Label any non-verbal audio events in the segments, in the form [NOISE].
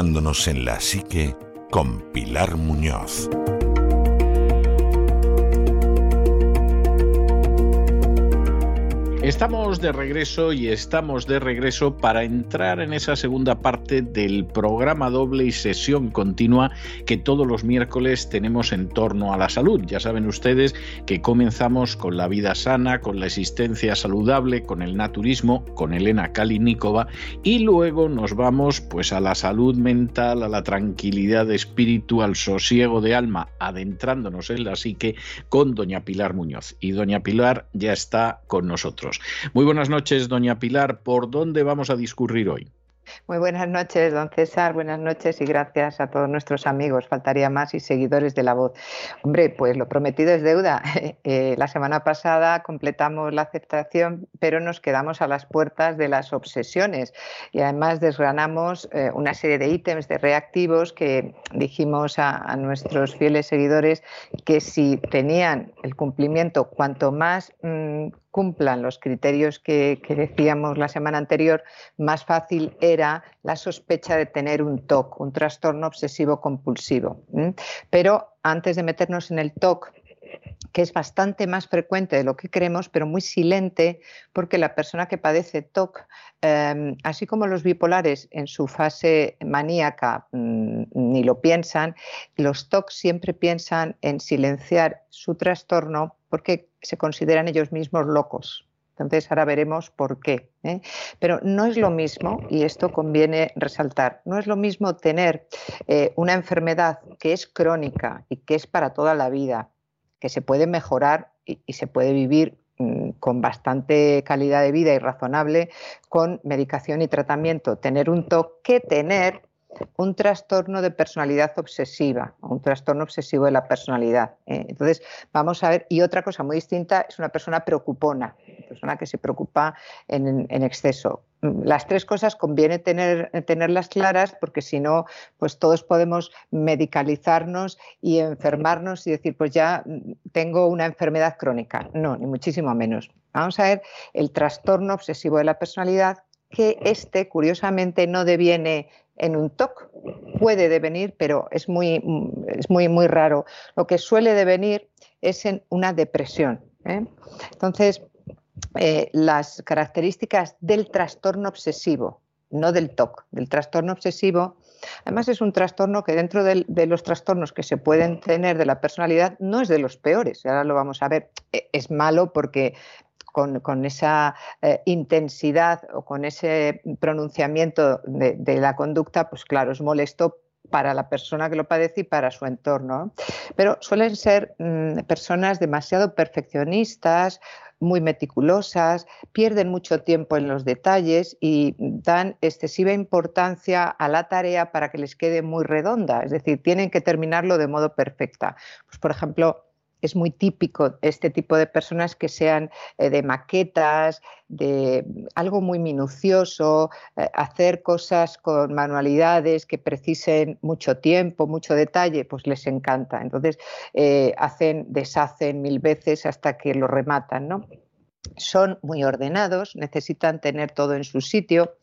en la psique con Pilar Muñoz. Estamos de regreso y estamos de regreso para entrar en esa segunda parte del programa doble y sesión continua que todos los miércoles tenemos en torno a la salud. Ya saben ustedes que comenzamos con la vida sana, con la existencia saludable, con el naturismo, con Elena Kalinikova y luego nos vamos pues a la salud mental, a la tranquilidad de espíritu, al sosiego de alma, adentrándonos en la psique con doña Pilar Muñoz. Y doña Pilar ya está con nosotros. Muy buenas noches, doña Pilar. ¿Por dónde vamos a discurrir hoy? Muy buenas noches, don César. Buenas noches y gracias a todos nuestros amigos, faltaría más, y seguidores de la voz. Hombre, pues lo prometido es deuda. [LAUGHS] Eh, la semana pasada completamos la aceptación, pero nos quedamos a las puertas de las obsesiones y además desgranamos eh, una serie de ítems, de reactivos que dijimos a, nuestros fieles seguidores que si tenían el cumplimiento, cuanto más... Mm, cumplan los criterios que, decíamos la semana anterior, más fácil era la sospecha de tener un TOC, un trastorno obsesivo compulsivo. Pero antes de meternos en el TOC, que es bastante más frecuente de lo que creemos, pero muy silente, porque la persona que padece TOC, em, así como los bipolares en su fase maníaca mm, ni lo piensan, los TOC siempre piensan en silenciar su trastorno porque se consideran ellos mismos locos. Entonces ahora veremos por qué. ¿eh? Pero no es lo mismo, y esto conviene resaltar, no es lo mismo tener eh, una enfermedad que es crónica y que es para toda la vida, que se puede mejorar y, y se puede vivir mm, con bastante calidad de vida y razonable con medicación y tratamiento, tener un TOC que tener un trastorno de personalidad obsesiva, un trastorno obsesivo de la personalidad. ¿eh? Entonces, vamos a ver, y otra cosa muy distinta es una persona preocupona, una persona que se preocupa en, exceso. Las tres cosas conviene tener, tenerlas claras porque si no, pues todos podemos medicalizarnos y enfermarnos y decir, pues ya tengo una enfermedad crónica. No, ni muchísimo menos. Vamos a ver el trastorno obsesivo de la personalidad, que este, curiosamente, no deviene en un TOC. Puede devenir, pero es muy, es muy, muy raro. Lo que suele devenir es en una depresión. ¿eh? Entonces, eh, las características del trastorno obsesivo, no del TOC, del trastorno obsesivo, además es un trastorno que dentro de, los trastornos que se pueden tener de la personalidad no es de los peores, ahora lo vamos a ver, e, es malo porque con, esa eh, intensidad o con ese pronunciamiento de, la conducta, pues claro, es molesto para la persona que lo padece y para su entorno. Pero suelen ser mm, personas demasiado perfeccionistas, muy meticulosas, pierden mucho tiempo en los detalles y dan excesiva importancia a la tarea para que les quede muy redonda, es decir, tienen que terminarlo de modo perfecta. Pues, por ejemplo, es muy típico este tipo de personas que sean eh, de maquetas, de algo muy minucioso, eh, hacer cosas con manualidades que precisen mucho tiempo, mucho detalle, pues les encanta. Entonces eh, hacen, deshacen mil veces hasta que lo rematan, ¿no? Son muy ordenados, necesitan tener todo en su sitio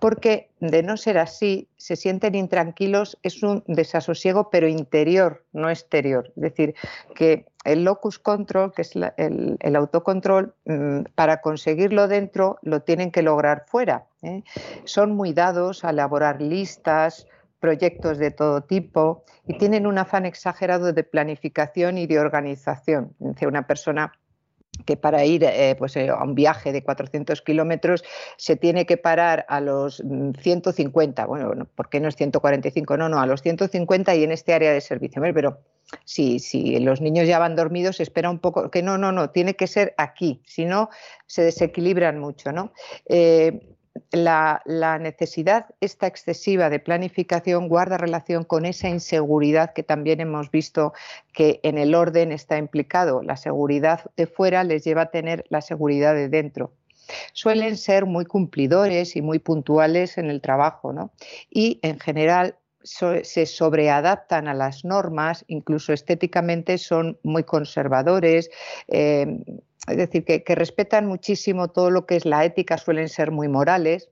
porque de no ser así, se sienten intranquilos, es un desasosiego, pero interior, no exterior. Es decir, que el locus control, que es el, autocontrol, mm, para conseguirlo dentro lo tienen que lograr fuera. ¿eh? Son muy dados a elaborar listas, proyectos de todo tipo y tienen un afán exagerado de planificación y de organización. Una persona que para ir eh, pues, eh, a un viaje de 400 kilómetros se tiene que parar a los 150, mm, bueno, ¿por qué no es 145? No, no, a los 150 y en este área de servicio. Pero si, si, los niños ya van dormidos, espera un poco, que no, no, no, tiene que ser aquí, si no, se desequilibran mucho, ¿no? Eh, la, necesidad esta excesiva de planificación guarda relación con esa inseguridad que también hemos visto que en el orden está implicado. La seguridad de fuera les lleva a tener la seguridad de dentro. Suelen ser muy cumplidores y muy puntuales en el trabajo, ¿no? Y en general se sobreadaptan a las normas, incluso estéticamente son muy conservadores, eh, es decir, que, respetan muchísimo todo lo que es la ética, suelen ser muy morales.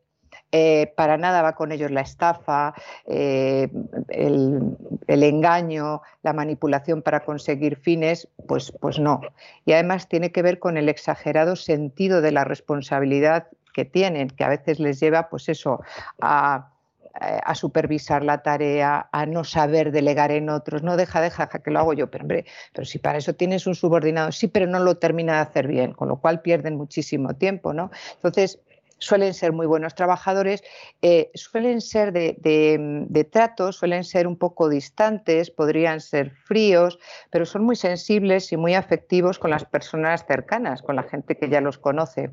Eh, para nada va con ellos la estafa, eh, el, engaño, la manipulación para conseguir fines, pues, pues no. Y además tiene que ver con el exagerado sentido de la responsabilidad que tienen, que a veces les lleva, pues eso, a a supervisar la tarea, a no saber delegar en otros, no deja, deja, que lo hago yo, pero hombre, pero si para eso tienes un subordinado, sí, pero no lo termina de hacer bien, con lo cual pierden muchísimo tiempo, ¿no? Entonces, suelen ser muy buenos trabajadores, eh, suelen ser de, trato, suelen ser un poco distantes, podrían ser fríos, pero son muy sensibles y muy afectivos con las personas cercanas, con la gente que ya los conoce.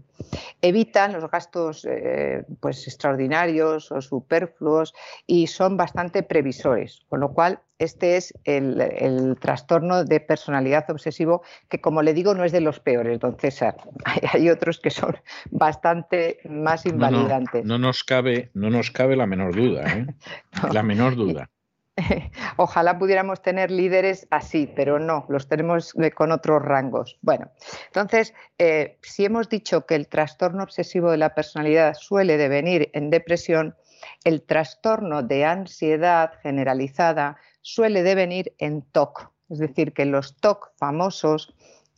Evitan los gastos eh, pues extraordinarios o superfluos y son bastante previsores, con lo cual este es el, trastorno de personalidad obsesivo, que como le digo, no es de los peores, don César. [LAUGHS] Hay, otros que son bastante más invalidantes. No, nos, cabe, no nos cabe la menor duda, ¿eh? [LAUGHS] la menor duda. [LAUGHS] Ojalá pudiéramos tener líderes así, pero no, los tenemos con otros rangos. Bueno, entonces, eh, si hemos dicho que el trastorno obsesivo de la personalidad suele devenir en depresión, el trastorno de ansiedad generalizada suele devenir en TOC, es decir, que los TOC famosos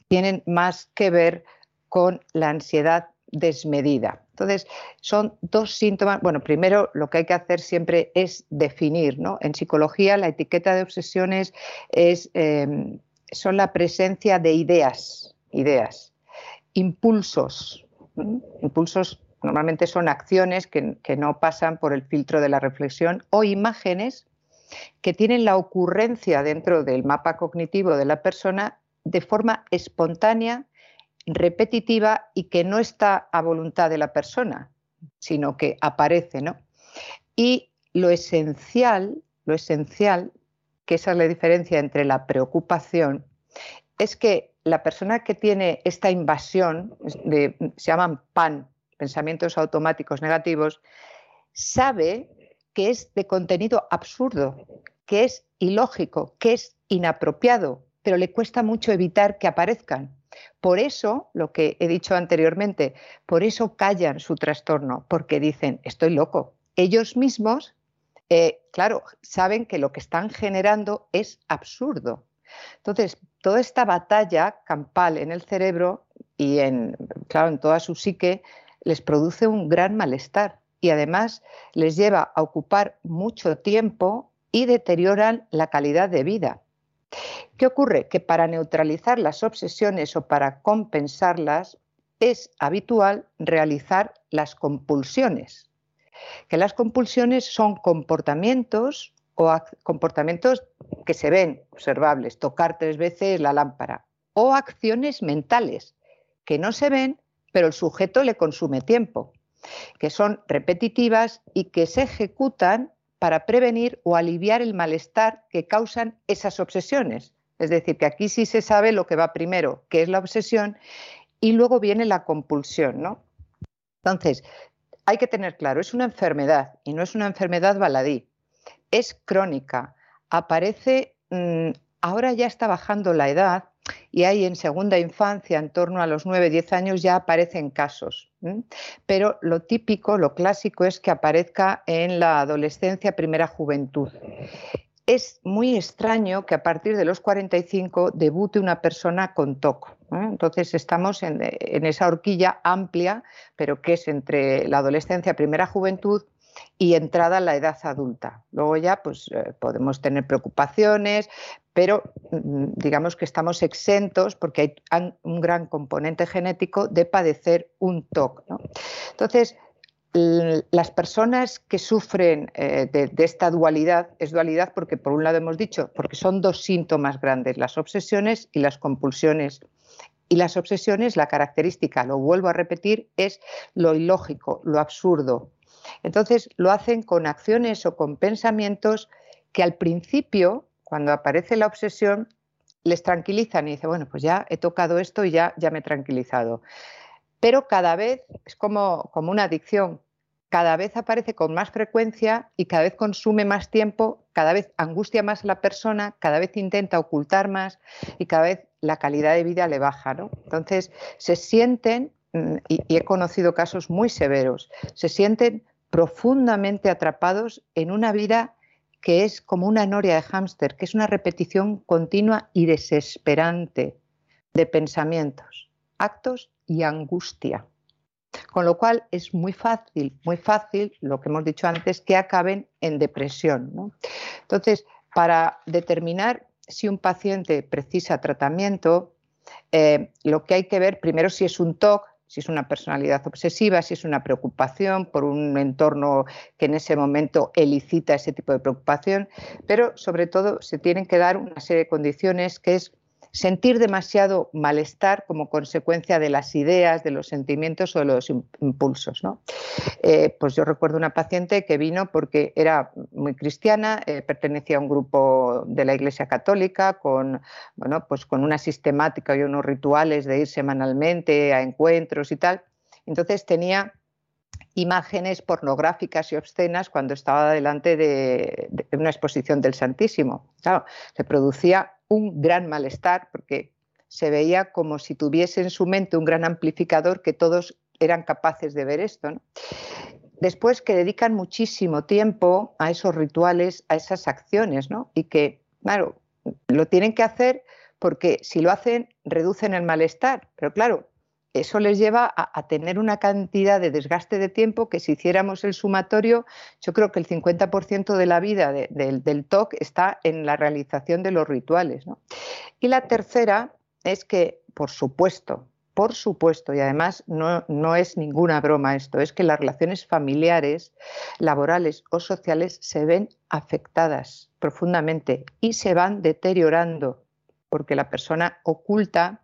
tienen más que ver con la ansiedad desmedida. Entonces, son dos síntomas. Bueno, primero lo que hay que hacer siempre es definir, ¿no? En psicología la etiqueta de obsesiones es, em, son la presencia de ideas, ideas, impulsos. Impulsos normalmente son acciones que, que no pasan por el filtro de la reflexión o imágenes que tienen la ocurrencia dentro del mapa cognitivo de la persona de forma espontánea, repetitiva y que no está a voluntad de la persona, sino que aparece, ¿no? Y lo esencial, lo esencial, que esa es la diferencia entre la preocupación, es que la persona que tiene esta invasión, de, se llaman PAN, pensamientos automáticos negativos, sabe que es de contenido absurdo, que es ilógico, que es inapropiado, pero le cuesta mucho evitar que aparezcan. Por eso, lo que he dicho anteriormente, por eso callan su trastorno, porque dicen, estoy loco. Ellos mismos, eh, claro, saben que lo que están generando es absurdo. Entonces, toda esta batalla campal en el cerebro y en, claro, en toda su psique les produce un gran malestar y además les lleva a ocupar mucho tiempo y deterioran la calidad de vida. ¿Qué ocurre? Que para neutralizar las obsesiones o para compensarlas es habitual realizar las compulsiones. Que las compulsiones son comportamientos o comportamientos que se ven observables, tocar tres veces la lámpara, o acciones mentales que no se ven, pero el sujeto le consume tiempo que son repetitivas y que se ejecutan para prevenir o aliviar el malestar que causan esas obsesiones. Es decir, que aquí sí se sabe lo que va primero, que es la obsesión, y luego viene la compulsión, ¿no? Entonces, hay que tener claro, es una enfermedad y no es una enfermedad baladí, es crónica, aparece, mm, ahora ya está bajando la edad, y ahí en segunda infancia, en torno a los 9-10 años, ya aparecen casos. Pero lo típico, lo clásico es que aparezca en la adolescencia, primera juventud. Es muy extraño que a partir de los 45 debute una persona con TOC. Entonces estamos en, en esa horquilla amplia, pero que es entre la adolescencia, primera juventud y entrada a la edad adulta. Luego ya pues, eh, podemos tener preocupaciones, pero mm, digamos que estamos exentos porque hay un gran componente genético de padecer un TOC. Entonces, las personas que sufren eh, de, esta dualidad, es dualidad porque por un lado hemos dicho, porque son dos síntomas grandes, las obsesiones y las compulsiones. Y las obsesiones, la característica, lo vuelvo a repetir, es lo ilógico, lo absurdo. Entonces lo hacen con acciones o con pensamientos que al principio, cuando aparece la obsesión, les tranquilizan y dicen, bueno, pues ya he tocado esto y ya, ya me he tranquilizado pero cada vez es como, como una adicción, cada vez aparece con más frecuencia y cada vez consume más tiempo, cada vez angustia más a la persona, cada vez intenta ocultar más y cada vez la calidad de vida le baja. ¿no? Entonces, se sienten, mm, y, y he conocido casos muy severos, se sienten profundamente atrapados en una vida que es como una noria de hámster, que es una repetición continua y desesperante de pensamientos, actos y angustia. Con lo cual es muy fácil, muy fácil, lo que hemos dicho antes, que acaben en depresión. Entonces, para determinar si un paciente precisa tratamiento, eh, lo que hay que ver primero si es un TOC, si es una personalidad obsesiva, si es una preocupación por un entorno que en ese momento elicita ese tipo de preocupación, pero sobre todo se tienen que dar una serie de condiciones que es sentir demasiado malestar como consecuencia de las ideas, de los sentimientos o de los impulsos. ¿no? Eh, pues yo recuerdo una paciente que vino porque era muy cristiana, eh, pertenecía a un grupo de la Iglesia Católica con, bueno, pues con una sistemática y unos rituales de ir semanalmente a encuentros y tal. Entonces tenía imágenes pornográficas y obscenas cuando estaba delante de, de, una exposición del Santísimo. Claro, se producía un gran malestar porque se veía como si tuviese en su mente un gran amplificador que todos eran capaces de ver esto. Después que dedican muchísimo tiempo a esos rituales, a esas acciones, ¿no? Y que, claro, lo tienen que hacer porque si lo hacen reducen el malestar. Pero claro, eso les lleva a, tener una cantidad de desgaste de tiempo que si hiciéramos el sumatorio, yo creo que el 50% de la vida del TOC está en la realización de los rituales. Y la tercera es que, por supuesto, por supuesto, y además no, no, es ninguna broma esto, es que las relaciones familiares, laborales o sociales se ven afectadas profundamente y se van deteriorando porque la persona oculta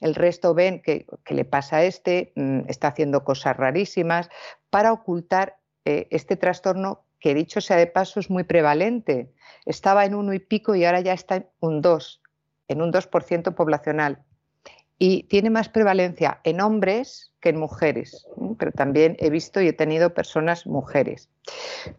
el resto ven que, le pasa a este, mm, está haciendo cosas rarísimas, para ocultar eh, este trastorno que dicho sea de paso es muy prevalente. Estaba en uno y pico y ahora ya está en un 2, en un 2% poblacional. Y tiene más prevalencia en hombres que en mujeres, pero también he visto y he tenido personas mujeres.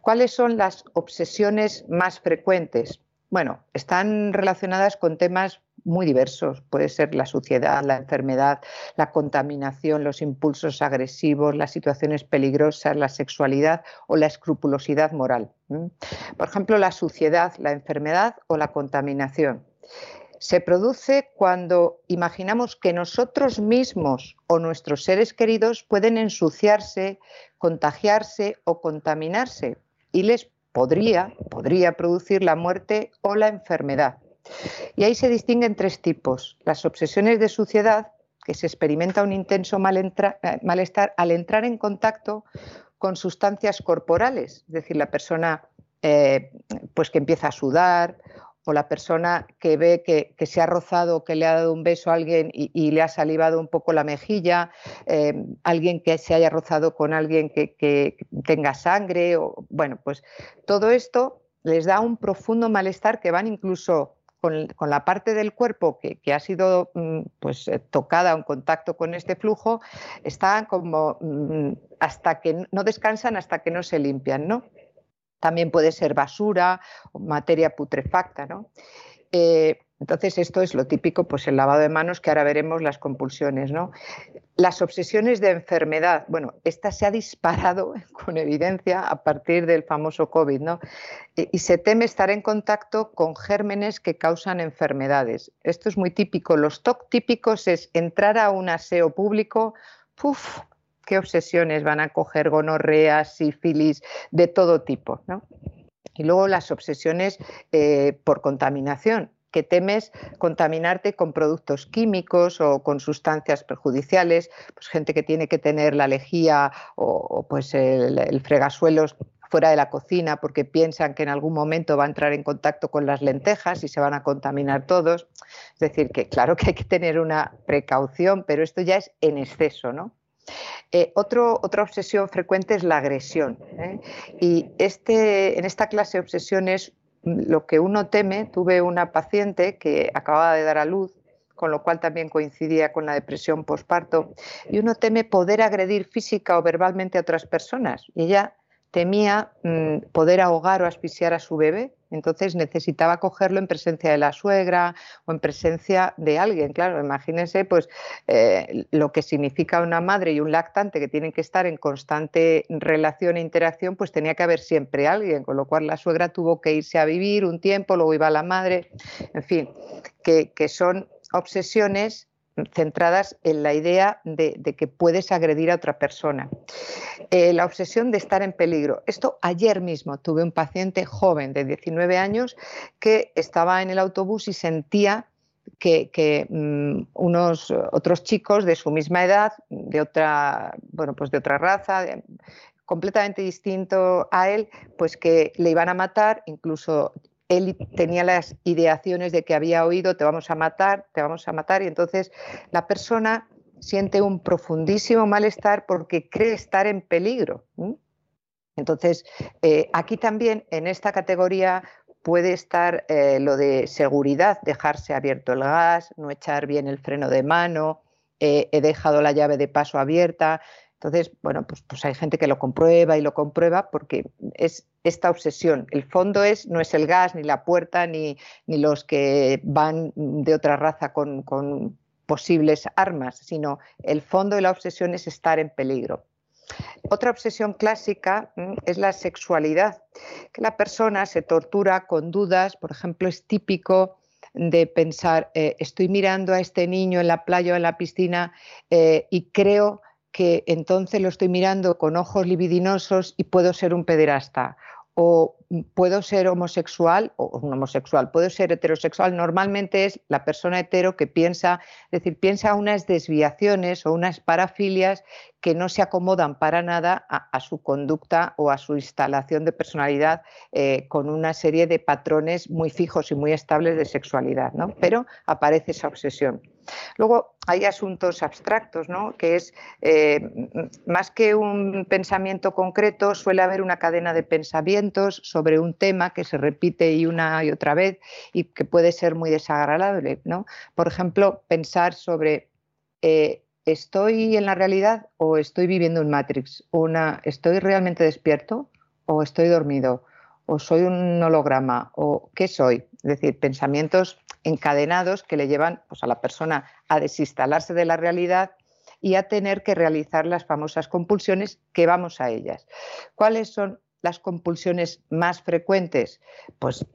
¿Cuáles son las obsesiones más frecuentes? Bueno, están relacionadas con temas muy diversos. Puede ser la suciedad, la enfermedad, la contaminación, los impulsos agresivos, las situaciones peligrosas, la sexualidad o la escrupulosidad moral. Por ejemplo, la suciedad, la enfermedad o la contaminación. Se produce cuando imaginamos que nosotros mismos o nuestros seres queridos pueden ensuciarse, contagiarse o contaminarse y les podría, podría producir la muerte o la enfermedad. Y ahí se distinguen tres tipos. Las obsesiones de suciedad, que se experimenta un intenso eh, malestar al entrar en contacto con sustancias corporales, es decir, la persona eh, pues que empieza a sudar o la persona que ve que, se ha rozado, que le ha dado un beso a alguien y, le ha salivado un poco la mejilla, eh, alguien que se haya rozado con alguien que, tenga sangre, o, bueno, pues todo esto les da un profundo malestar que van incluso con, la parte del cuerpo que, ha sido mm, pues, eh, tocada en contacto con este flujo, están como mm, hasta que no descansan hasta que no se limpian, ¿no? también puede ser basura o materia putrefacta. ¿no? Eh, entonces, esto es lo típico, pues el lavado de manos, que ahora veremos las compulsiones. ¿no? Las obsesiones de enfermedad, bueno, esta se ha disparado [LAUGHS] con evidencia a partir del famoso COVID, ¿no? Y, se teme estar en contacto con gérmenes que causan enfermedades. Esto es muy típico. Los TOC típicos es entrar a un aseo público, ¡puf! qué obsesiones van a coger gonorrea, sífilis, de todo tipo. ¿no? Y luego las obsesiones eh, por contaminación. Que temes contaminarte con productos químicos o con sustancias perjudiciales, pues gente que tiene que tener la lejía o, pues el, fregasuelos fuera de la cocina porque piensan que en algún momento va a entrar en contacto con las lentejas y se van a contaminar todos. Es decir, que claro que hay que tener una precaución, pero esto ya es en exceso, ¿no? Eh, otra obsesión frecuente es la agresión. ¿eh? Y este, en esta clase de obsesiones, lo que uno teme, tuve una paciente que acababa de dar a luz, con lo cual también coincidía con la depresión posparto, y uno teme poder agredir física o verbalmente a otras personas. Y ella temía mm, poder ahogar o asfixiar a su bebé, entonces necesitaba cogerlo en presencia de la suegra o en presencia de alguien. Claro, imagínense pues eh, lo que significa una madre y un lactante que tienen que estar en constante relación e interacción, pues tenía que haber siempre alguien, con lo cual la suegra tuvo que irse a vivir un tiempo, luego iba la madre, en fin, que, que son obsesiones centradas en la idea de, que puedes agredir a otra persona. Eh, la obsesión de estar en peligro. Esto ayer mismo tuve un paciente joven de 19 años que estaba en el autobús y sentía que, mm, unos otros chicos de su misma edad, de otra, bueno, pues de otra raza, completamente distinto a él, pues que le iban a matar, incluso él tenía las ideaciones de que había oído, te vamos a matar, te vamos a matar, y entonces la persona siente un profundísimo malestar porque cree estar en peligro. Entonces, eh, aquí también en esta categoría puede estar eh, lo de seguridad, dejarse abierto el gas, no echar bien el freno de mano, eh, he dejado la llave de paso abierta. Entonces, bueno, pues, pues hay gente que lo comprueba y lo comprueba porque es esta obsesión. El fondo es, no es el gas, ni la puerta, ni, ni los que van de otra raza con, con posibles armas, sino el fondo de la obsesión es estar en peligro. Otra obsesión clásica mm, es la sexualidad, que la persona se tortura con dudas, por ejemplo, es típico de pensar, eh, estoy mirando a este niño en la playa o en la piscina eh, y creo que entonces lo estoy mirando con ojos libidinosos y puedo ser un pederasta o puedo ser homosexual o un homosexual, puedo ser heterosexual. Normalmente es la persona hetero que piensa, es decir, piensa unas desviaciones o unas parafilias que no se acomodan para nada a, su conducta o a su instalación de personalidad eh, con una serie de patrones muy fijos y muy estables de sexualidad, ¿no? Pero aparece esa obsesión. Luego hay asuntos abstractos, ¿no? que es eh, más que un pensamiento concreto, suele haber una cadena de pensamientos sobre un tema que se repite y una y otra vez y que puede ser muy desagradable. ¿no? Por ejemplo, pensar sobre eh, ¿estoy en la realidad o estoy viviendo en Matrix? Una, ¿Estoy realmente despierto o estoy dormido? ¿O soy un holograma? ¿O qué soy? Es decir, pensamientos encadenados que le llevan pues, a la persona a desinstalarse de la realidad y a tener que realizar las famosas compulsiones que vamos a ellas. ¿Cuáles son las compulsiones más frecuentes? Pues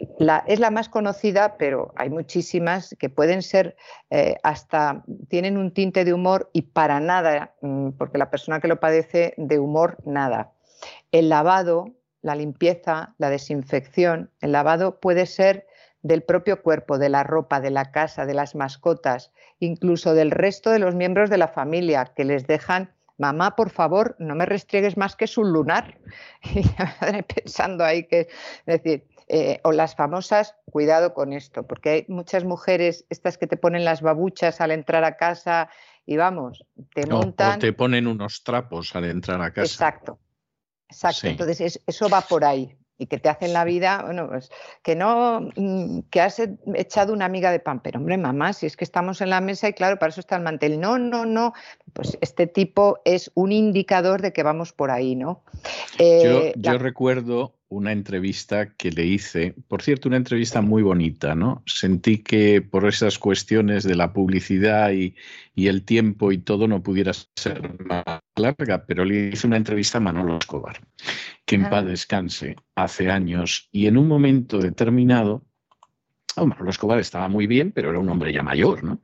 es la más conocida, pero hay muchísimas que pueden ser eh, hasta, tienen un tinte de humor y para nada, mm, porque la persona que lo padece de humor, nada. El lavado, la limpieza, la desinfección, el lavado puede ser del propio cuerpo, de la ropa, de la casa, de las mascotas, incluso del resto de los miembros de la familia, que les dejan mamá, por favor, no me restriegues más que su lunar. [LAUGHS] Y madre pensando ahí que, es decir, eh, o las famosas, cuidado con esto, porque hay muchas mujeres, estas que te ponen las babuchas al entrar a casa y vamos, te montan. O te ponen unos trapos al entrar a casa. Exacto, exacto. Entonces, eso va por ahí y que te hacen la vida, bueno, pues que no, mm, que has echado una amiga de pan, pero hombre, mamá, si es que estamos en la mesa y claro, para eso está el mantel. No, no, no, pues este tipo es un indicador de que vamos por ahí, ¿no? yo, eh, recuerdo una entrevista que le hice, por cierto, una entrevista muy bonita, ¿no? Sentí que por esas cuestiones de la publicidad y, y el tiempo y todo no pudiera ser más larga, pero le hice una entrevista a Manolo Escobar, que en paz descanse, hace años, y en un momento determinado, oh, Manolo Escobar estaba muy bien, pero era un hombre ya mayor, ¿no?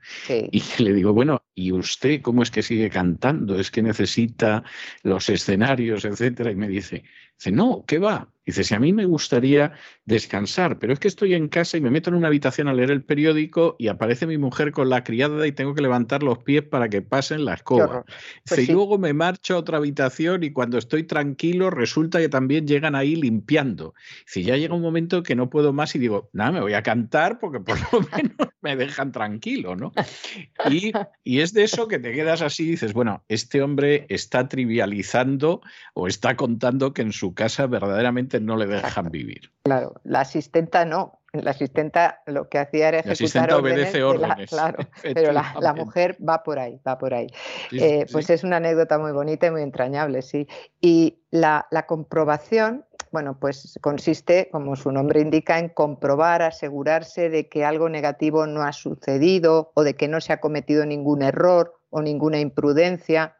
Y le digo, bueno, ¿y usted cómo es que sigue cantando? ¿Es que necesita los escenarios, etcétera? Y me dice, dice, no, ¿qué va? Dice, si a mí me gustaría descansar, pero es que estoy en casa y me meto en una habitación a leer el periódico y aparece mi mujer con la criada y tengo que levantar los pies para que pasen la escoba. Pues y luego me marcho a otra habitación y cuando estoy tranquilo resulta que también llegan ahí limpiando. Si ya llega un momento que no puedo más y digo, nada, me voy a cantar porque por lo [LAUGHS] menos me dejan tranquilo, ¿no? Y, y es de eso que te quedas así y dices, bueno, este hombre está trivializando o está contando que en su casa verdaderamente no le dejan vivir. Claro, la asistenta no. La asistenta lo que hacía era ejecutar la obedece órdenes. [LAUGHS] claro, [LAUGHS] pero la, mujer va por ahí, va por ahí. Eh, pues es una anécdota muy bonita y muy entrañable, sí. Y la, la comprobación bueno, pues consiste, como su nombre indica, en comprobar, asegurarse de que algo negativo no ha sucedido o de que no se ha cometido ningún error o ninguna imprudencia.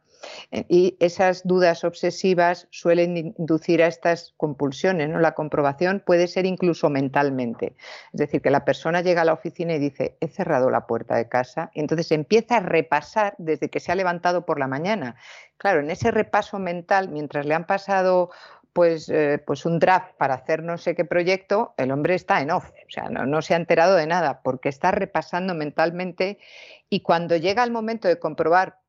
Eh, y esas dudas obsesivas suelen inducir a estas compulsiones. ¿no? La comprobación puede ser incluso mentalmente. Es decir, que la persona llega a la oficina y dice, he cerrado la puerta de casa, y entonces empieza a repasar desde que se ha levantado por la mañana. Claro, en ese repaso mental, mientras le han pasado pues, eh, pues un draft para hacer no sé qué proyecto, el hombre está en off, o sea, no, se ha enterado de nada, porque está repasando mentalmente y cuando llega el momento de comprobar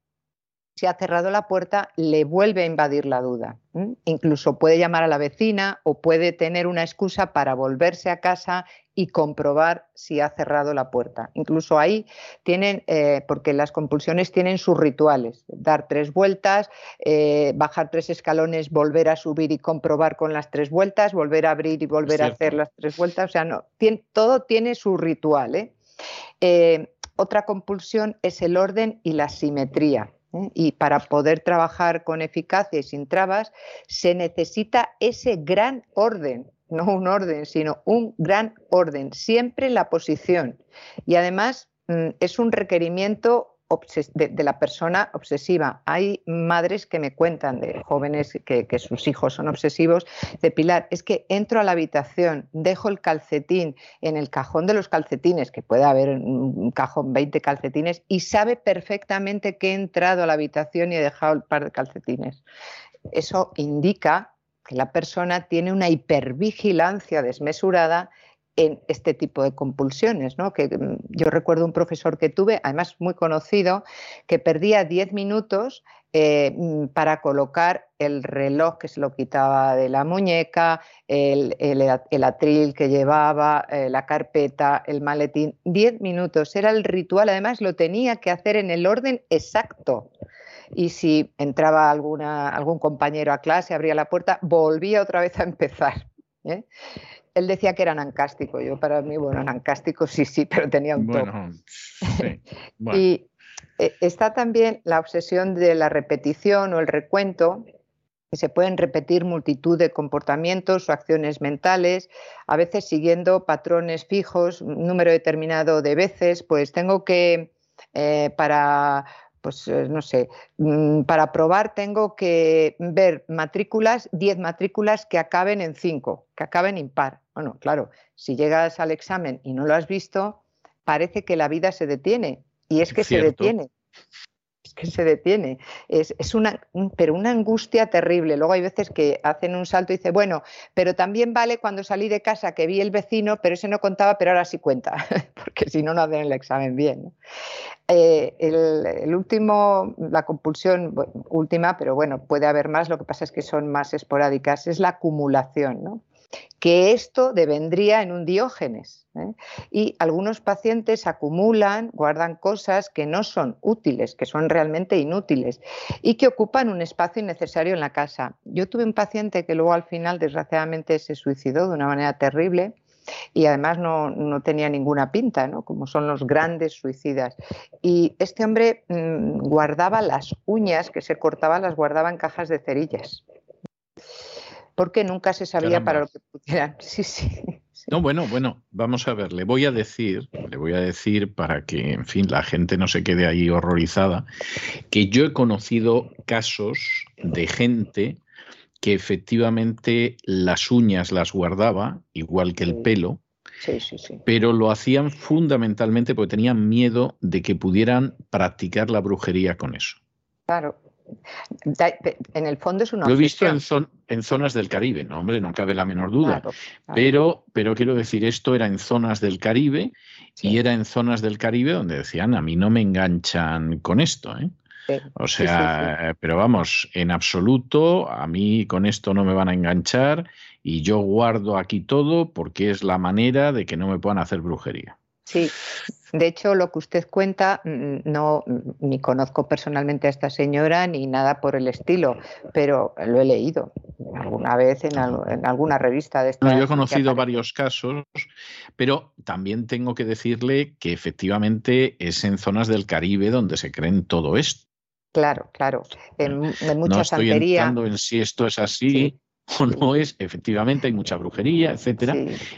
si ha cerrado la puerta, le vuelve a invadir la duda. Incluso puede llamar a la vecina o puede tener una excusa para volverse a casa y comprobar si ha cerrado la puerta. Incluso ahí tienen, eh, porque las compulsiones tienen sus rituales, dar tres vueltas, eh, bajar tres escalones, volver a subir y comprobar con las tres vueltas, volver a abrir y volver a hacer las tres vueltas. O sea, no, todo tiene su ritual. ¿eh? otra compulsión es el orden y la simetría. ¿Eh? Y para poder trabajar con eficacia y sin trabas, se necesita ese gran orden, no un orden, sino un gran orden, siempre la posición. Y además mm, es un requerimiento de, la persona obsesiva. Hay madres que me cuentan de jóvenes que, sus hijos son obsesivos, de Pilar, es que entro a la habitación, dejo el calcetín en el cajón de los calcetines, que puede haber un cajón 20 calcetines, y sabe perfectamente que he entrado a la habitación y he dejado el par de calcetines. Eso indica que la persona tiene una hipervigilancia desmesurada en este tipo de compulsiones. ¿no? Que mm, yo recuerdo un profesor que tuve, además muy conocido, que perdía 10 minutos eh, mm, para colocar el reloj que se lo quitaba de la muñeca, el, atril que llevaba, eh, la carpeta, el maletín. 10 minutos, era el ritual, además lo tenía que hacer en el orden exacto y si entraba algún compañero a clase, abría la puerta, volvía otra vez a empezar. ¿eh? Él decía que eran ancásticos. Yo para mí, bueno, ancástico sí, sí, pero tenía un toque. [LAUGHS] y eh, está también la obsesión de la repetición o el recuento, que se pueden repetir multitud de comportamientos o acciones mentales, a veces siguiendo patrones fijos, un número determinado de veces, pues tengo que, eh, para pues eh, no sé, mm, para probar tengo que ver matrículas, 10 matrículas que acaben en 5, que acaben impar. Bueno, claro, si llegas al examen y no lo has visto, parece que la vida se detiene. Y es que se detiene que se detiene. Es, una, pero una angustia terrible. Luego hay veces que hacen un salto y dice, bueno, pero también vale cuando salí de casa que vi el vecino, pero ese no contaba, pero ahora sí cuenta, [LAUGHS] porque si no, no hacen el examen bien. Eh, el, último, la compulsión última, pero bueno, puede haber más, lo que pasa es que son más esporádicas, es la acumulación. ¿no? Que esto devendría en un diógenes. ¿eh? Y algunos pacientes acumulan, guardan cosas que no son útiles, que son realmente inútiles y que ocupan un espacio innecesario en la casa. Yo tuve un paciente que luego al final, desgraciadamente, se suicidó de una manera terrible y además no, tenía ninguna pinta, ¿no? como son los grandes suicidas. Y este hombre mm, guardaba las uñas que se cortaban, las guardaba en cajas de cerillas porque nunca se sabía para lo que pudieran. [LAUGHS] Sí, sí, No, bueno, bueno, vamos a ver, le voy a decir, le voy a decir para que, en fin, la gente no se quede ahí horrorizada, que yo he conocido casos de gente que efectivamente las uñas las guardaba, igual que el pelo, Sí, sí, sí. Pero lo hacían fundamentalmente porque tenían miedo de que pudieran practicar la brujería con eso. Claro, En el fondo es una. Lo he visto en, en, zonas del Caribe, no, hombre, no cabe la menor duda. Pero, pero quiero decir, esto era en zonas del Caribe y era en zonas del Caribe donde decían, a mí no me enganchan con esto, ¿eh? O sea, pero vamos, en absoluto, a mí con esto no me van a enganchar y yo guardo aquí todo porque es la manera de que no me puedan hacer brujería. Sí, de hecho lo que usted cuenta, mm, no ni conozco personalmente a esta señora ni nada por el estilo, pero lo he leído alguna vez en, alguna revista de esta. No, yo he conocido varios casos, pero también tengo que decirle que efectivamente es en zonas del Caribe donde se creen todo esto. Claro, claro. En, mucha no estoy entrando en si esto es así [LAUGHS] o no es, efectivamente hay mucha brujería, etcétera.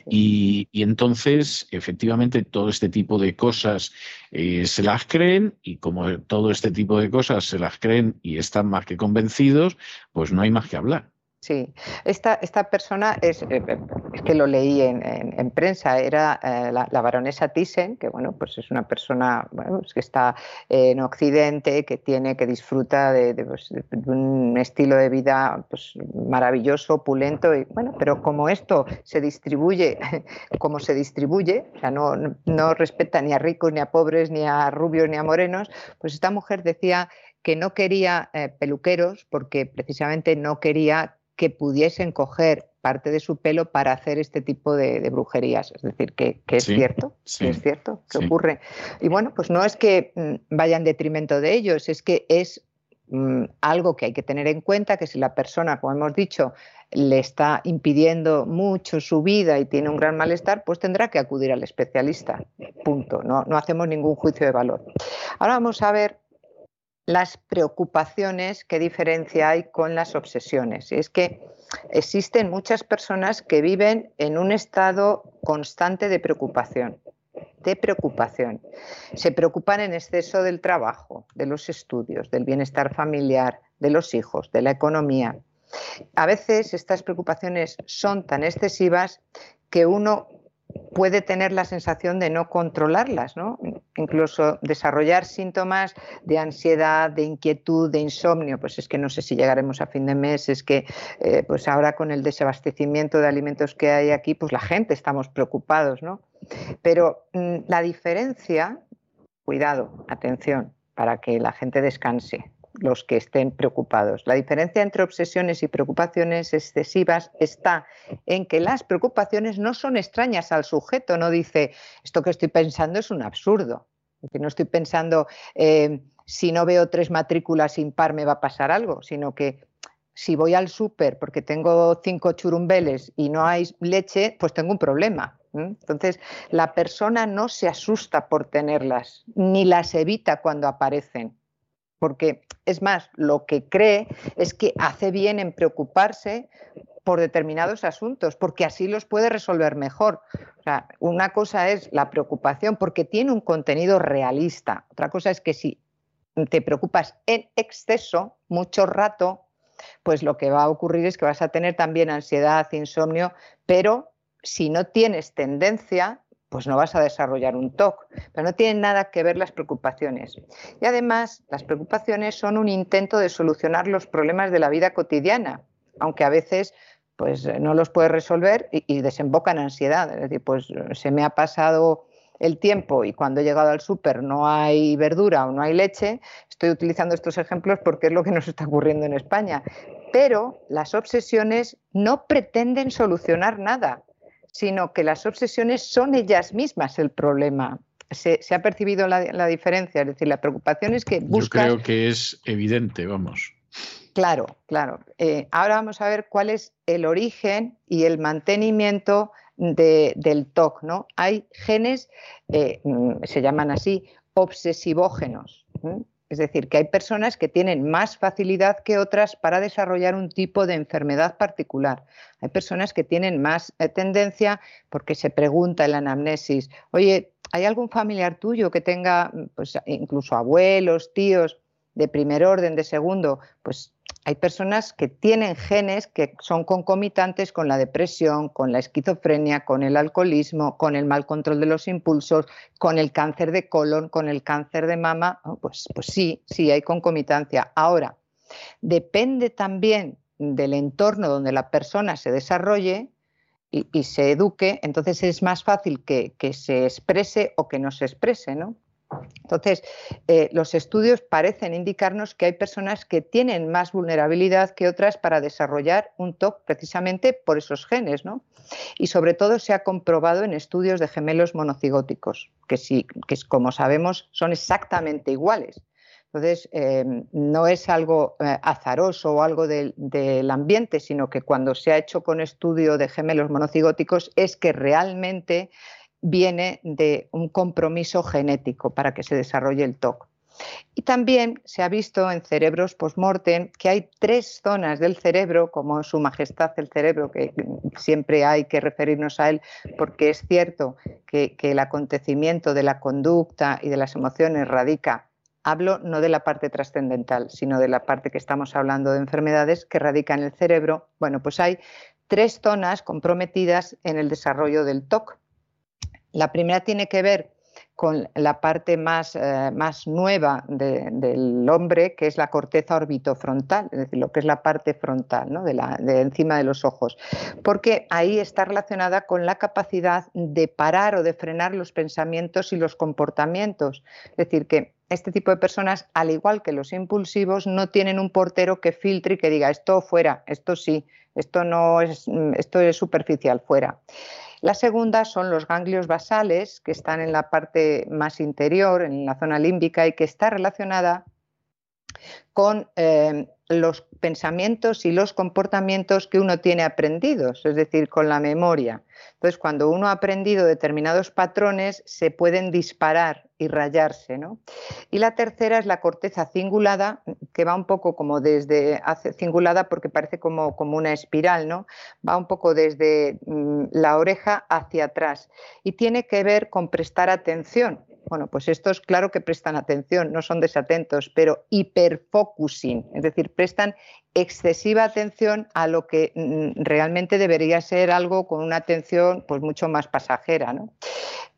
Y, entonces, efectivamente, todo este tipo de cosas eh, se las creen, y como todo este tipo de cosas se las creen y están más que convencidos, pues no hay más que hablar. Sí, esta, esta persona es, eh, eh, es que lo leí en, prensa, era eh, la, baronesa Thyssen, que bueno, pues es una persona pues que está en Occidente, que tiene, que disfruta pues, de, un estilo de vida pues, maravilloso, opulento, y bueno, pero como esto se distribuye [LAUGHS] como se distribuye, o sea, no, no respeta ni a ricos, ni a pobres, ni a rubios, ni a morenos, pues esta mujer decía que no quería peluqueros porque precisamente no quería que pudiesen coger parte de su pelo para hacer este tipo de, brujerías. Es decir, que, es cierto, que es cierto, que ocurre. Y bueno, pues no es que mm, vaya en detrimento de ellos, es que es mm, algo que hay que tener en cuenta, que si la persona, como hemos dicho, le está impidiendo mucho su vida y tiene un gran malestar, pues tendrá que acudir al especialista. Punto. No, no hacemos ningún juicio de valor. Ahora vamos a ver las preocupaciones, qué diferencia hay con las obsesiones. Y es que existen muchas personas que viven en un estado constante de preocupación, de preocupación. Se preocupan en exceso del trabajo, de los estudios, del bienestar familiar, de los hijos, de la economía. A veces estas preocupaciones son tan excesivas que uno puede tener la sensación de no controlarlas, ¿no? incluso desarrollar síntomas de ansiedad, de inquietud, de insomnio, pues es que no sé si llegaremos a fin de mes, es que eh, pues ahora con el desabastecimiento de alimentos que hay aquí, pues la gente estamos preocupados, ¿no? Pero mm, la diferencia, cuidado, atención, para que la gente descanse, los que estén preocupados. La diferencia entre obsesiones y preocupaciones excesivas está en que las preocupaciones no son extrañas al sujeto, no dice, esto que estoy pensando es un absurdo, que no estoy pensando, eh, si no veo tres matrículas impar me va a pasar algo, sino que si voy al súper porque tengo cinco churumbeles y no hay leche, pues tengo un problema. Entonces, la persona no se asusta por tenerlas, ni las evita cuando aparecen porque es más, lo que cree es que hace bien en preocuparse por determinados asuntos, porque así los puede resolver mejor. O sea, una cosa es la preocupación porque tiene un contenido realista. Otra cosa es que si te preocupas en exceso, mucho rato, pues lo que va a ocurrir es que vas a tener también ansiedad, insomnio, pero si no tienes tendencia, pues no vas a desarrollar un TOC. Pero no tienen nada que ver las preocupaciones. Y además, las preocupaciones son un intento de solucionar los problemas de la vida cotidiana, aunque a veces pues no los puedes resolver y, desembocan en ansiedad. Es decir, pues se me ha pasado el tiempo y cuando he llegado al súper no hay verdura o no hay leche, estoy utilizando estos ejemplos porque es lo que nos está ocurriendo en España. Pero las obsesiones no pretenden solucionar nada, sino que las obsesiones son ellas mismas el problema. Se, ha percibido la, diferencia, es decir, la preocupación es que buscas... Yo creo que es evidente, vamos. Claro, claro. Eh, ahora vamos a ver cuál es el origen y el mantenimiento del TOC. ¿no? Hay genes, eh, mm, se llaman así, obsesivógenos. Es decir, que hay personas que tienen más facilidad que otras para desarrollar un tipo de enfermedad particular. Hay personas que tienen más eh, tendencia porque se pregunta en la anamnesis, oye, ¿hay algún familiar tuyo que tenga pues, incluso abuelos, tíos de primer orden, de segundo? Pues hay personas que tienen genes que son concomitantes con la depresión, con la esquizofrenia, con el alcoholismo, con el mal control de los impulsos, con el cáncer de colon, con el cáncer de mama. Pues, pues sí, sí, hay concomitancia. Ahora, Depende también del entorno donde la persona se desarrolle y, se eduque, entonces es más fácil que, que, se exprese o que no se exprese, ¿no? Entonces, eh, los estudios parecen indicarnos que hay personas que tienen más vulnerabilidad que otras para desarrollar un TOC precisamente por esos genes, ¿no? Y sobre todo se ha comprobado en estudios de gemelos monocigóticos, que sí, que como sabemos son exactamente iguales. Entonces, eh, no es algo eh, azaroso o algo del ambiente, sino que cuando se ha hecho con estudio de gemelos monocigóticos es que realmente viene de un compromiso genético para que se desarrolle el TOC. Y también se ha visto en cerebros post-mortem que hay tres zonas del cerebro, como Su Majestad el cerebro, que siempre hay que referirnos a él, porque es cierto que, el acontecimiento de la conducta y de las emociones radica, hablo no de la parte trascendental, sino de la parte que estamos hablando de enfermedades que radica en el cerebro. Bueno, pues hay tres zonas comprometidas en el desarrollo del TOC. La primera tiene que ver con la parte más, eh, más nueva del hombre, que es la corteza orbitofrontal, es decir, lo que es la parte frontal, ¿no? de, de encima de los ojos, porque ahí está relacionada con la capacidad de parar o de frenar los pensamientos y los comportamientos. Es decir, que este tipo de personas, al igual que los impulsivos, no tienen un portero que filtre y que diga esto fuera, esto sí, esto no es, esto es superficial, fuera. La segunda son los ganglios basales, que están en la parte más interior, en la zona límbica, y que está relacionada con eh, los pensamientos y los comportamientos que uno tiene aprendidos, es decir, con la memoria. Entonces, cuando uno ha aprendido determinados patrones, se pueden disparar y rayarse. ¿no? Y la tercera es la corteza cingulada, que va un poco como desde, cingulada porque parece como, como una espiral, ¿no? va un poco desde mm, la oreja hacia atrás y tiene que ver con prestar atención. Bueno, pues estos claro que prestan atención, no son desatentos, pero es decir, prestan excesiva atención a lo que mm, realmente debería ser algo con una atención pues mucho más pasajera.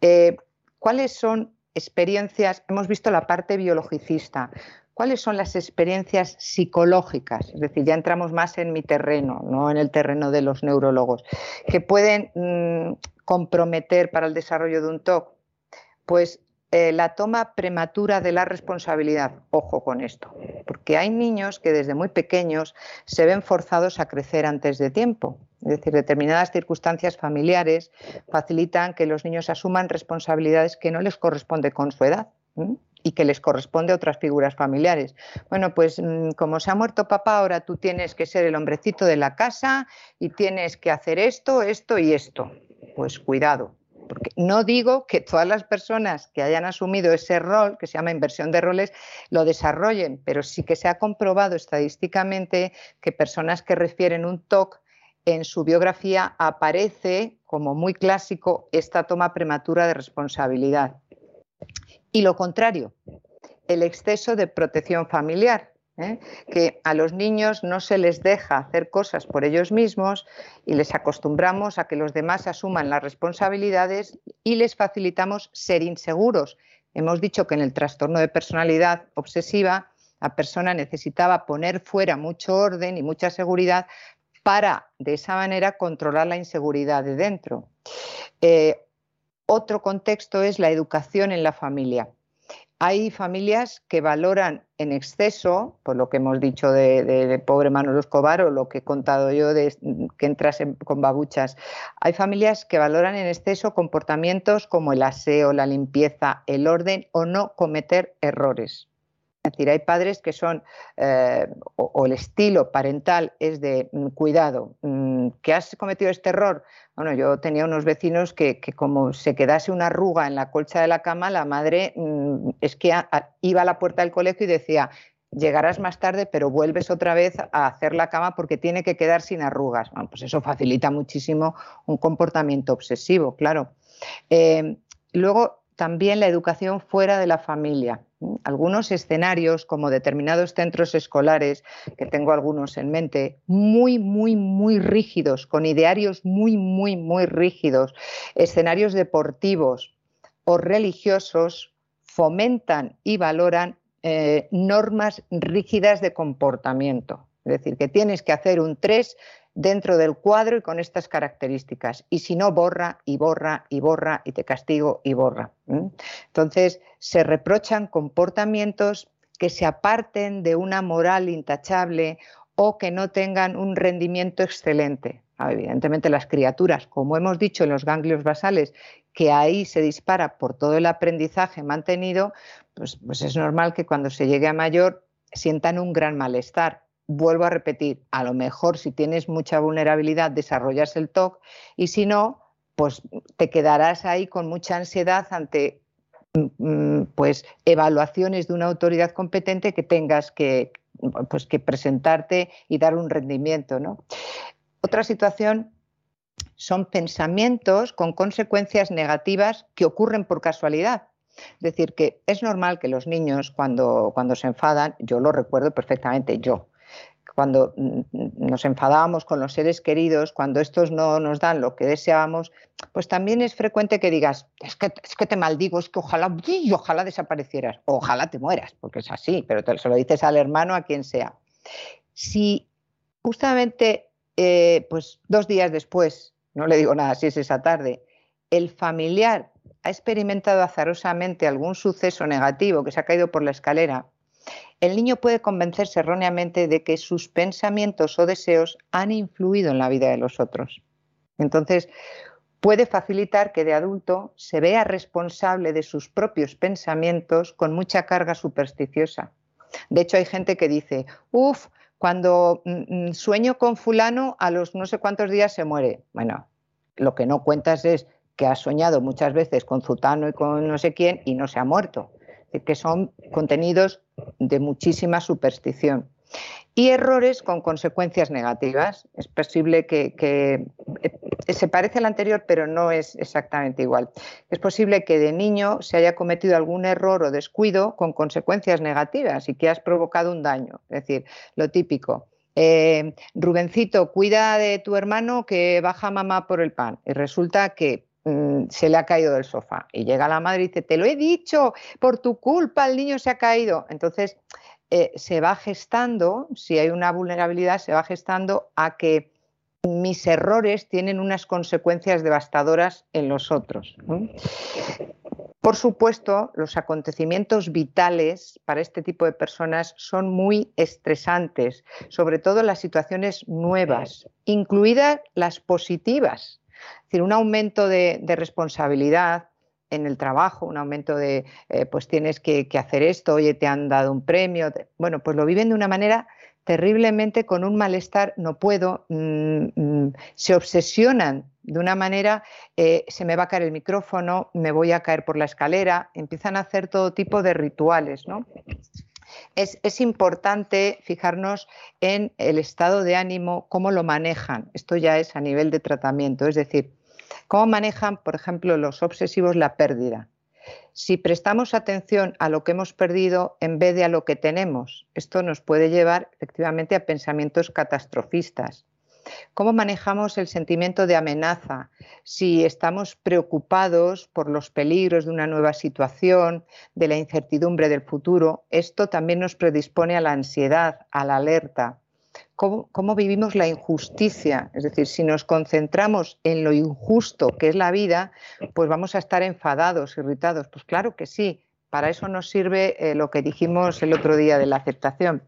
Eh, ¿Cuáles son experiencias? Hemos visto la parte biologicista. ¿Cuáles son las experiencias psicológicas? Es decir, ya entramos más en mi terreno, no en el terreno de los neurólogos, que pueden mm, comprometer para el desarrollo de un TOC. Pues eh, la toma prematura de la responsabilidad. Ojo con esto, porque hay niños que desde muy pequeños se ven forzados a crecer antes de tiempo. Es decir, determinadas circunstancias familiares facilitan que los niños asuman responsabilidades que no les corresponde con su edad. y que les corresponde a otras figuras familiares. Bueno, pues mm, como se ha muerto papá, ahora tú tienes que ser el hombrecito de la casa y tienes que hacer esto, esto y esto. Pues cuidado, porque no digo que todas las personas que hayan asumido ese rol, que se llama inversión de roles, lo desarrollen, pero sí que se ha comprobado estadísticamente que personas que refieren un TOC en su biografía aparece como muy clásico esta toma prematura de responsabilidad. Y lo contrario, el exceso de protección familiar. ¿Eh? que a los niños no se les deja hacer cosas por ellos mismos y les acostumbramos a que los demás asuman las responsabilidades y les facilitamos ser inseguros. Hemos dicho que en el trastorno de personalidad obsesiva la persona necesitaba poner fuera mucho orden y mucha seguridad para de esa manera controlar la inseguridad de dentro. Eh, otro contexto es la educación en la familia. Hay familias que valoran en exceso, por lo que hemos dicho de, pobre Manolo Escobar o lo que he contado yo de que entras con babuchas, hay familias que valoran en exceso comportamientos como el aseo, la limpieza, el orden o no cometer errores. Es decir, hay padres que son, eh, o, el estilo parental es de mm, cuidado, mm, que has cometido este error. Bueno, yo tenía unos vecinos que, como se quedase una arruga en la colcha de la cama, la madre mm, es que iba a la puerta del colegio y decía, llegarás más tarde, pero vuelves otra vez a hacer la cama porque tiene que quedar sin arrugas. Bueno, pues eso facilita muchísimo un comportamiento obsesivo, claro. Eh, luego, también la educación fuera de la familia. Algunos escenarios, como determinados centros escolares, que tengo algunos en mente, muy, muy, muy rígidos, con idearios muy, muy, muy rígidos, escenarios deportivos o religiosos, fomentan y valoran eh, normas rígidas de comportamiento. Es decir, que tienes que hacer un 3 dentro del cuadro y con estas características. Y si no, borra y borra y borra y te castigo y borra. Entonces, se reprochan comportamientos que se aparten de una moral intachable o que no tengan un rendimiento excelente. Ah, evidentemente las criaturas, como hemos dicho en los ganglios basales, que ahí se dispara por todo el aprendizaje mantenido, pues, pues es normal que cuando se llegue a mayor sientan un gran malestar. Vuelvo a repetir, a lo mejor si tienes mucha vulnerabilidad desarrollas el TOC y si no, pues te quedarás ahí con mucha ansiedad ante mm, pues evaluaciones de una autoridad competente que tengas que, pues que presentarte y dar un rendimiento. ¿no? Otra situación son pensamientos con consecuencias negativas que ocurren por casualidad. Es decir, que es normal que los niños cuando, cuando se enfadan, yo lo recuerdo perfectamente, yo, cuando nos enfadábamos con los seres queridos, cuando estos no nos dan lo que deseábamos, pues también es frecuente que digas, es que, es que te maldigo, es que ojalá, y ojalá desaparecieras, ojalá te mueras, porque es así, pero te, se lo dices al hermano, a quien sea. Si justamente, eh, pues dos días después, no le digo nada si es esa tarde, el familiar ha experimentado azarosamente algún suceso negativo que se ha caído por la escalera, el niño puede convencerse erróneamente de que sus pensamientos o deseos han influido en la vida de los otros. Entonces, puede facilitar que de adulto se vea responsable de sus propios pensamientos con mucha carga supersticiosa. De hecho, hay gente que dice, uff, cuando mm, mm, sueño con fulano, a los no sé cuántos días se muere. Bueno, lo que no cuentas es que has soñado muchas veces con Zutano y con no sé quién y no se ha muerto que son contenidos de muchísima superstición. Y errores con consecuencias negativas. Es posible que, eh, se parece al anterior, pero no es exactamente igual. Es posible que de niño se haya cometido algún error o descuido con consecuencias negativas y que has provocado un daño. Es decir, lo típico. Eh, Rubencito, cuida de tu hermano que baja mamá por el pan. Y resulta que se le ha caído del sofá. Y llega la madre y dice, te lo he dicho, por tu culpa el niño se ha caído. Entonces, eh, se va gestando, si hay una vulnerabilidad, se va gestando a que mis errores tienen unas consecuencias devastadoras en los otros. Por supuesto, los acontecimientos vitales para este tipo de personas son muy estresantes, sobre todo las situaciones nuevas, incluidas las positivas, es decir, un aumento de, responsabilidad en el trabajo, un aumento de, eh, pues tienes que, hacer esto, oye, te han dado un premio. Bueno, pues lo viven de una manera terriblemente con un malestar, no puedo, mm, mm, se obsesionan de una manera, eh, se me va a caer el micrófono, me voy a caer por la escalera, empiezan a hacer todo tipo de rituales, ¿no? Es, importante fijarnos en el estado de ánimo, cómo lo manejan. Esto ya es a nivel de tratamiento, es decir, cómo manejan, por ejemplo, los obsesivos la pérdida. Si prestamos atención a lo que hemos perdido en vez de a lo que tenemos, esto nos puede llevar efectivamente a pensamientos catastrofistas. ¿Cómo manejamos el sentimiento de amenaza? Si estamos preocupados por los peligros de una nueva situación, de la incertidumbre del futuro, esto también nos predispone a la ansiedad, a la alerta. ¿Cómo, vivimos la injusticia? Es decir, si nos concentramos en lo injusto que es la vida, pues vamos a estar enfadados, irritados. Pues claro que sí, para eso nos sirve eh, lo que dijimos el otro día de la aceptación.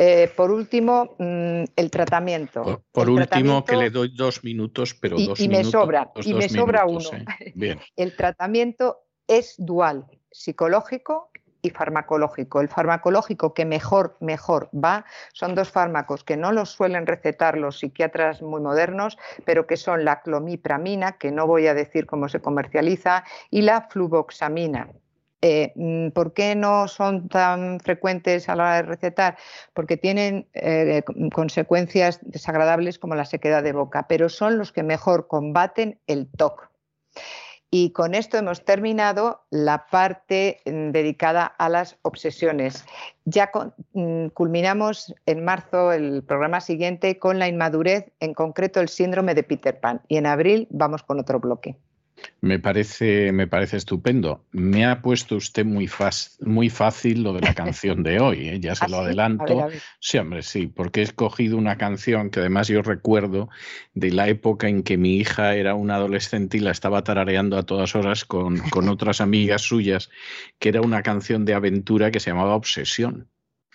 Eh, por último, mm, el tratamiento. Por, último, que le doy dos minutos, pero dos y me sobra, y me sobra uno. ¿eh? [LAUGHS] El tratamiento es dual, psicológico y farmacológico. El farmacológico que mejor, mejor va son dos fármacos que no los suelen recetar los psiquiatras muy modernos, pero que son la clomipramina, que no voy a decir cómo se comercializa, y la fluvoxamina. Eh, mm, ¿Por qué no son tan frecuentes a la hora de recetar? Porque tienen eh, consecuencias desagradables como la sequedad de boca, pero son los que mejor combaten el TOC. Y con esto hemos terminado la parte mm, dedicada a las obsesiones. Ya mm, culminamos en marzo el programa siguiente con la inmadurez, en concreto el síndrome de Peter Pan. Y en abril vamos con otro bloque. Me parece, me parece estupendo. Me ha puesto usted muy, muy fácil lo de la canción de hoy, ¿eh? ya se [LAUGHS] ¿Ah, lo adelanto. Sí, hombre, sí, porque he escogido una canción que además yo recuerdo de la época en que mi hija era una adolescente y la estaba tarareando a todas horas con, con otras amigas suyas, que era una canción de aventura que se llamaba Obsesión.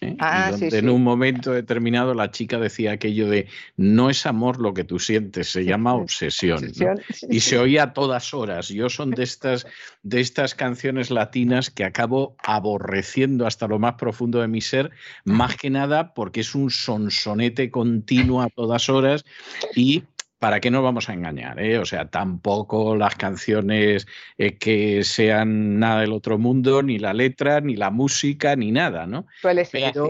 ¿Eh? Ah, en un momento determinado la chica decía aquello de no es amor lo que tú sientes, se llama [LAUGHS] obsesión. [LAUGHS] Y se oía a todas horas. Yo son de estas, de estas canciones latinas que acabo aborreciendo hasta lo más profundo de mi ser, más que nada porque es un sonsonete continuo a todas horas y ¿para qué nos vamos a engañar? Eh? O sea, tampoco las canciones eh, que sean nada del otro mundo, ni la letra, ni la música, ni nada, ¿no? Suele ser pero,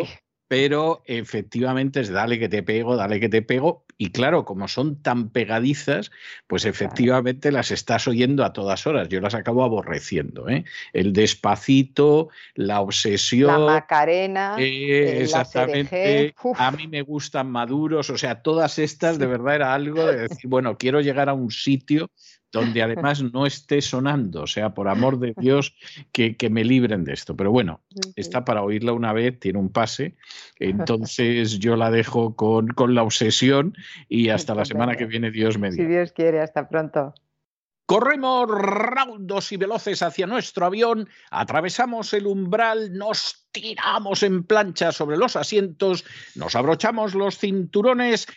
pero efectivamente es dale que te pego, dale que te pego, y claro, como son tan pegadizas, pues efectivamente las estás oyendo a todas horas. Yo las acabo aborreciendo. ¿eh? El despacito, la obsesión. La Macarena. Eh, exactamente. A mí me gustan maduros. O sea, todas estas de verdad era algo de decir, bueno, quiero llegar a un sitio donde además no esté sonando, o sea, por amor de Dios, que, me libren de esto. Pero bueno, está para oírla una vez, tiene un pase, entonces yo la dejo con, con la obsesión y [LAUGHS] hasta la semana que viene, Dios me Si Dios quiere, hasta pronto. Corremos raudos y veloces hacia nuestro avión, atravesamos el umbral, nos tiramos en plancha sobre los asientos, nos abrochamos los cinturones,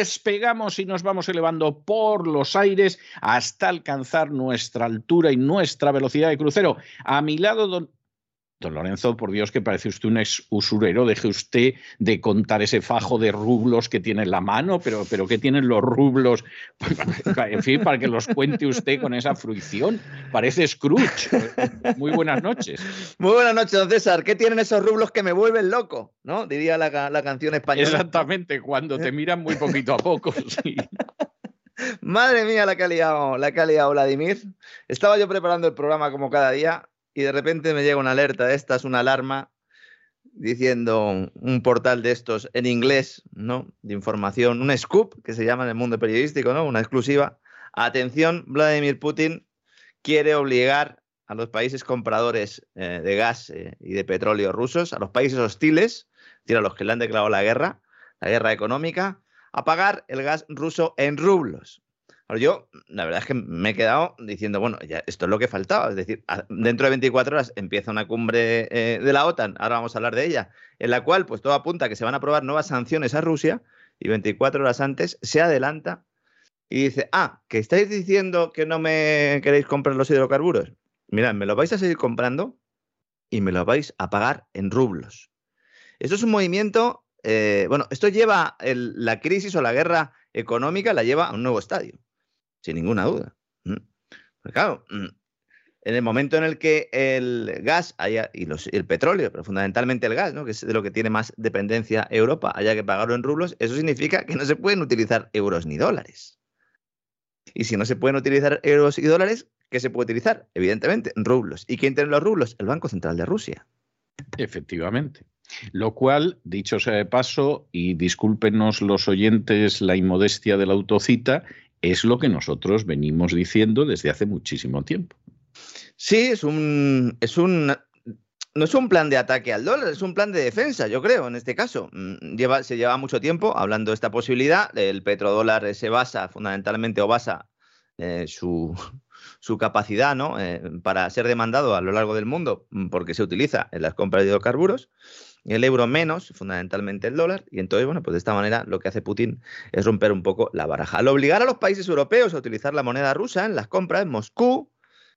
despegamos y nos vamos elevando por los aires hasta alcanzar nuestra altura y nuestra velocidad de crucero. A mi lado, don Don Lorenzo, por Dios, que parece usted un ex usurero, deje usted de contar ese fajo de rublos que tiene en la mano, pero, pero ¿qué tienen los rublos? [LAUGHS] En fin, para que los cuente usted con esa fruición. Parece Scrooge. Muy buenas noches. Muy buenas noches, don César. ¿Qué tienen esos rublos que me vuelven loco? ¿No? Diría la, canción española. Exactamente, cuando te miran muy poquito a poco. [LAUGHS] Madre mía, la que ha liado, la que ha liado Vladimir. Estaba yo preparando el programa como cada día y de repente me llega una alerta de estas, una alarma diciendo un portal de estos en inglés, ¿no? De información, un scoop que se llama en el mundo periodístico, ¿no? Una exclusiva. Atención, Vladimir Putin quiere obligar a los países compradores eh, de gas eh, y de petróleo rusos, a los países hostiles, es decir, a los que le han declarado la guerra, la guerra económica, a pagar el gas ruso en rublos yo, la verdad es que me he quedado diciendo, bueno, ya esto es lo que faltaba. Es decir, dentro de 24 horas empieza una cumbre eh, de la OTAN, ahora vamos a hablar de ella, en la cual pues todo apunta a que se van a aprobar nuevas sanciones a Rusia y 24 horas antes se adelanta y dice, ah, que estáis diciendo que no me queréis comprar los hidrocarburos. Mirad, me lo vais a seguir comprando y me lo vais a pagar en rublos. Esto es un movimiento, eh, bueno, esto lleva la crisis o la guerra económica, la lleva a un nuevo estadio sin ninguna duda. Pues claro, mm, en el momento en el que el gas haya, y el petróleo, pero fundamentalmente el gas, ¿no? que es de lo que tiene más dependencia Europa, haya que pagarlo en rublos, eso significa que no se pueden utilizar euros ni dólares. Y si no se pueden utilizar euros y dólares, ¿qué se puede utilizar? Evidentemente, rublos. ¿Y quién tiene los rublos? El Banco Central de Rusia. Efectivamente. Lo cual, dicho sea de paso, y discúlpenos los oyentes la inmodestia de la autocita, es lo que nosotros venimos diciendo desde hace muchísimo tiempo. Sí, es un, es un, no es un plan de ataque al dólar, es un plan de defensa, yo creo, en este caso. Mm, lleva, se lleva mucho tiempo hablando de esta posibilidad. El petrodólar se basa fundamentalmente o basa eh, su, [LAUGHS] su, capacidad ¿no? Eh, para ser demandado a lo largo del mundo mm, porque se utiliza en las compras de hidrocarburos el euro menos, fundamentalmente el dólar, y entonces, bueno, pues de esta manera lo que hace Putin es romper un poco la baraja. Al obligar a los países europeos a utilizar la moneda rusa en las compras, Moscú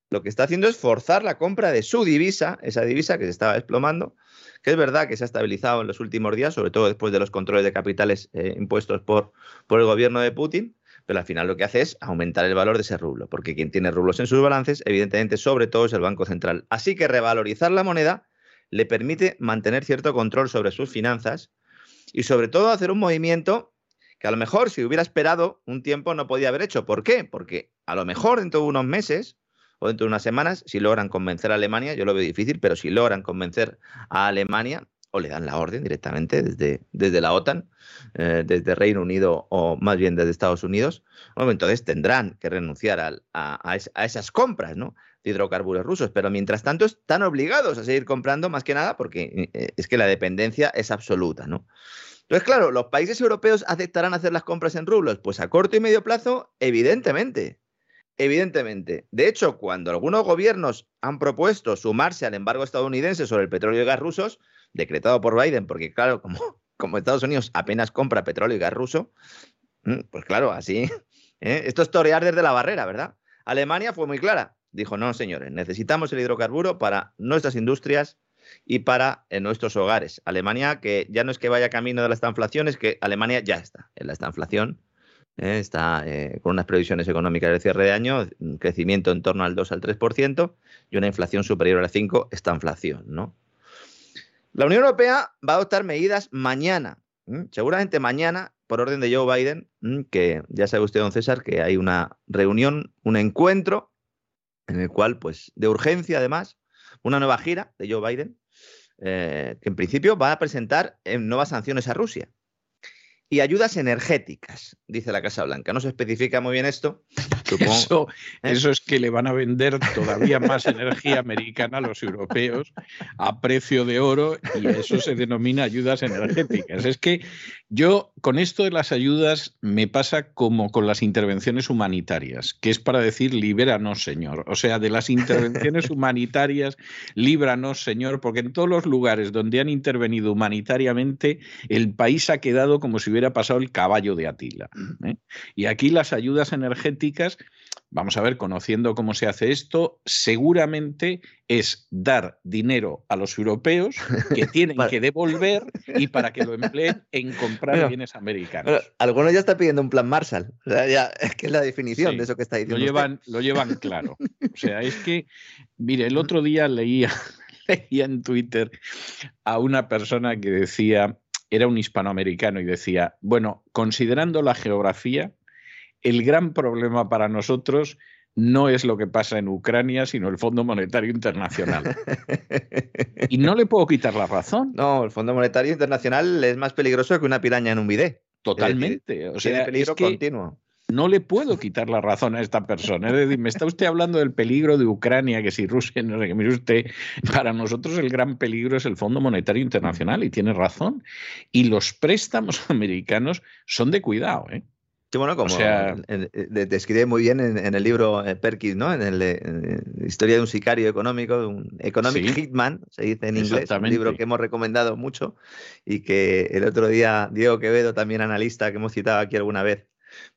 lo que está haciendo es forzar la compra de su divisa, esa divisa que se estaba desplomando, que es verdad que se ha estabilizado en los últimos días, sobre todo después de los controles de capitales eh, impuestos por, por el gobierno de Putin, pero al final lo que hace es aumentar el valor de ese rublo, porque quien tiene rublos en sus balances, evidentemente, sobre todo es el Banco Central. Así que revalorizar la moneda le permite mantener cierto control sobre sus finanzas y sobre todo hacer un movimiento que a lo mejor si hubiera esperado un tiempo no podía haber hecho. ¿Por qué? Porque a lo mejor dentro de unos meses o dentro de unas semanas, si logran convencer a Alemania, yo lo veo difícil, pero si logran convencer a Alemania o le dan la orden directamente desde, desde la OTAN, eh, desde Reino Unido o más bien desde Estados Unidos, entonces tendrán que renunciar a, a, esas compras ¿no? De hidrocarburos rusos. Pero mientras tanto están obligados a seguir comprando más que nada porque eh, es que la dependencia es absoluta. ¿no? Entonces, claro, ¿los países europeos aceptarán hacer las compras en rublos? Pues a corto y medio plazo, evidentemente. Evidentemente. De hecho, cuando algunos gobiernos han propuesto sumarse al embargo estadounidense sobre el petróleo y gas rusos, decretado por Biden, porque claro, como, Estados Unidos apenas compra petróleo y gas ruso, mm, pues claro, así. [LAUGHS] ¿eh? Esto es torear desde la barrera, ¿verdad? Alemania fue muy clara. Dijo, no, señores, necesitamos el hidrocarburo para nuestras industrias y para en nuestros hogares. Alemania, que ya no es que vaya camino de la estanflación, es que Alemania ya está en la estanflación. ¿eh? está eh, con unas previsiones económicas de cierre de año, un crecimiento en torno al 2 al 3% y una inflación superior al 5, estanflación, ¿no? La Unión Europea va a adoptar medidas mañana, seguramente mañana, por orden de Joe Biden, que ya sabe usted, don César, que hay una reunión, un encuentro, en el cual, pues, de urgencia además, una nueva gira de Joe Biden, eh, que en principio va a presentar eh, nuevas sanciones a Rusia y ayudas energéticas, dice la Casa Blanca. No se especifica muy bien esto. [LAUGHS] Eso, ¿eh? eso, es que le van a vender todavía más energía americana a los europeos a precio de oro y eso se denomina ayudas energéticas. Es que yo con esto de las ayudas me pasa como con las intervenciones humanitarias, que es para decir libéranos, Señor. O sea, de las intervenciones [LAUGHS] humanitarias, líbranos, Señor, porque en todos los lugares donde han intervenido humanitariamente, el país ha quedado como si hubiera pasado el caballo de Atila. ¿eh? Y aquí las ayudas energéticas vamos a ver, conociendo cómo se hace esto, seguramente es dar dinero a los europeos que [LAUGHS] tienen que devolver y para que lo [LAUGHS] empleen en comprar bienes americanos. algunos ya están pidiendo un plan Marshall. O sea, ya, [LAUGHS] es que es la definición de eso que está diciendo. Lo llevan, lo llevan claro. O sea, es que, mire, el otro día leía, leía en Twitter a una persona que decía, era un hispanoamericano y decía, bueno, considerando la geografía, el gran problema para nosotros no es lo que pasa en Ucrania, sino el Fondo Monetario Internacional. [LAUGHS] y no le puedo quitar la razón. No, el Fondo Monetario Internacional es más peligroso que una piraña en un bidet. Totalmente. o sea, peligro continuo. No le puedo quitar la razón a esta persona. Es decir, me está usted hablando del peligro de Ucrania, que si Rusia, no sé qué, mire usted, para nosotros el gran peligro es el Fondo Monetario Internacional, y tiene razón. Y los préstamos [LAUGHS] americanos son de cuidado, ¿eh? Sí, bueno, como describe muy bien en, el libro eh, Perkins, ¿no? En, el, Historia de un sicario económico, de un economic hitman, se dice en inglés, un libro que hemos recomendado mucho y que el otro día Diego Quevedo, también analista que hemos citado aquí alguna vez,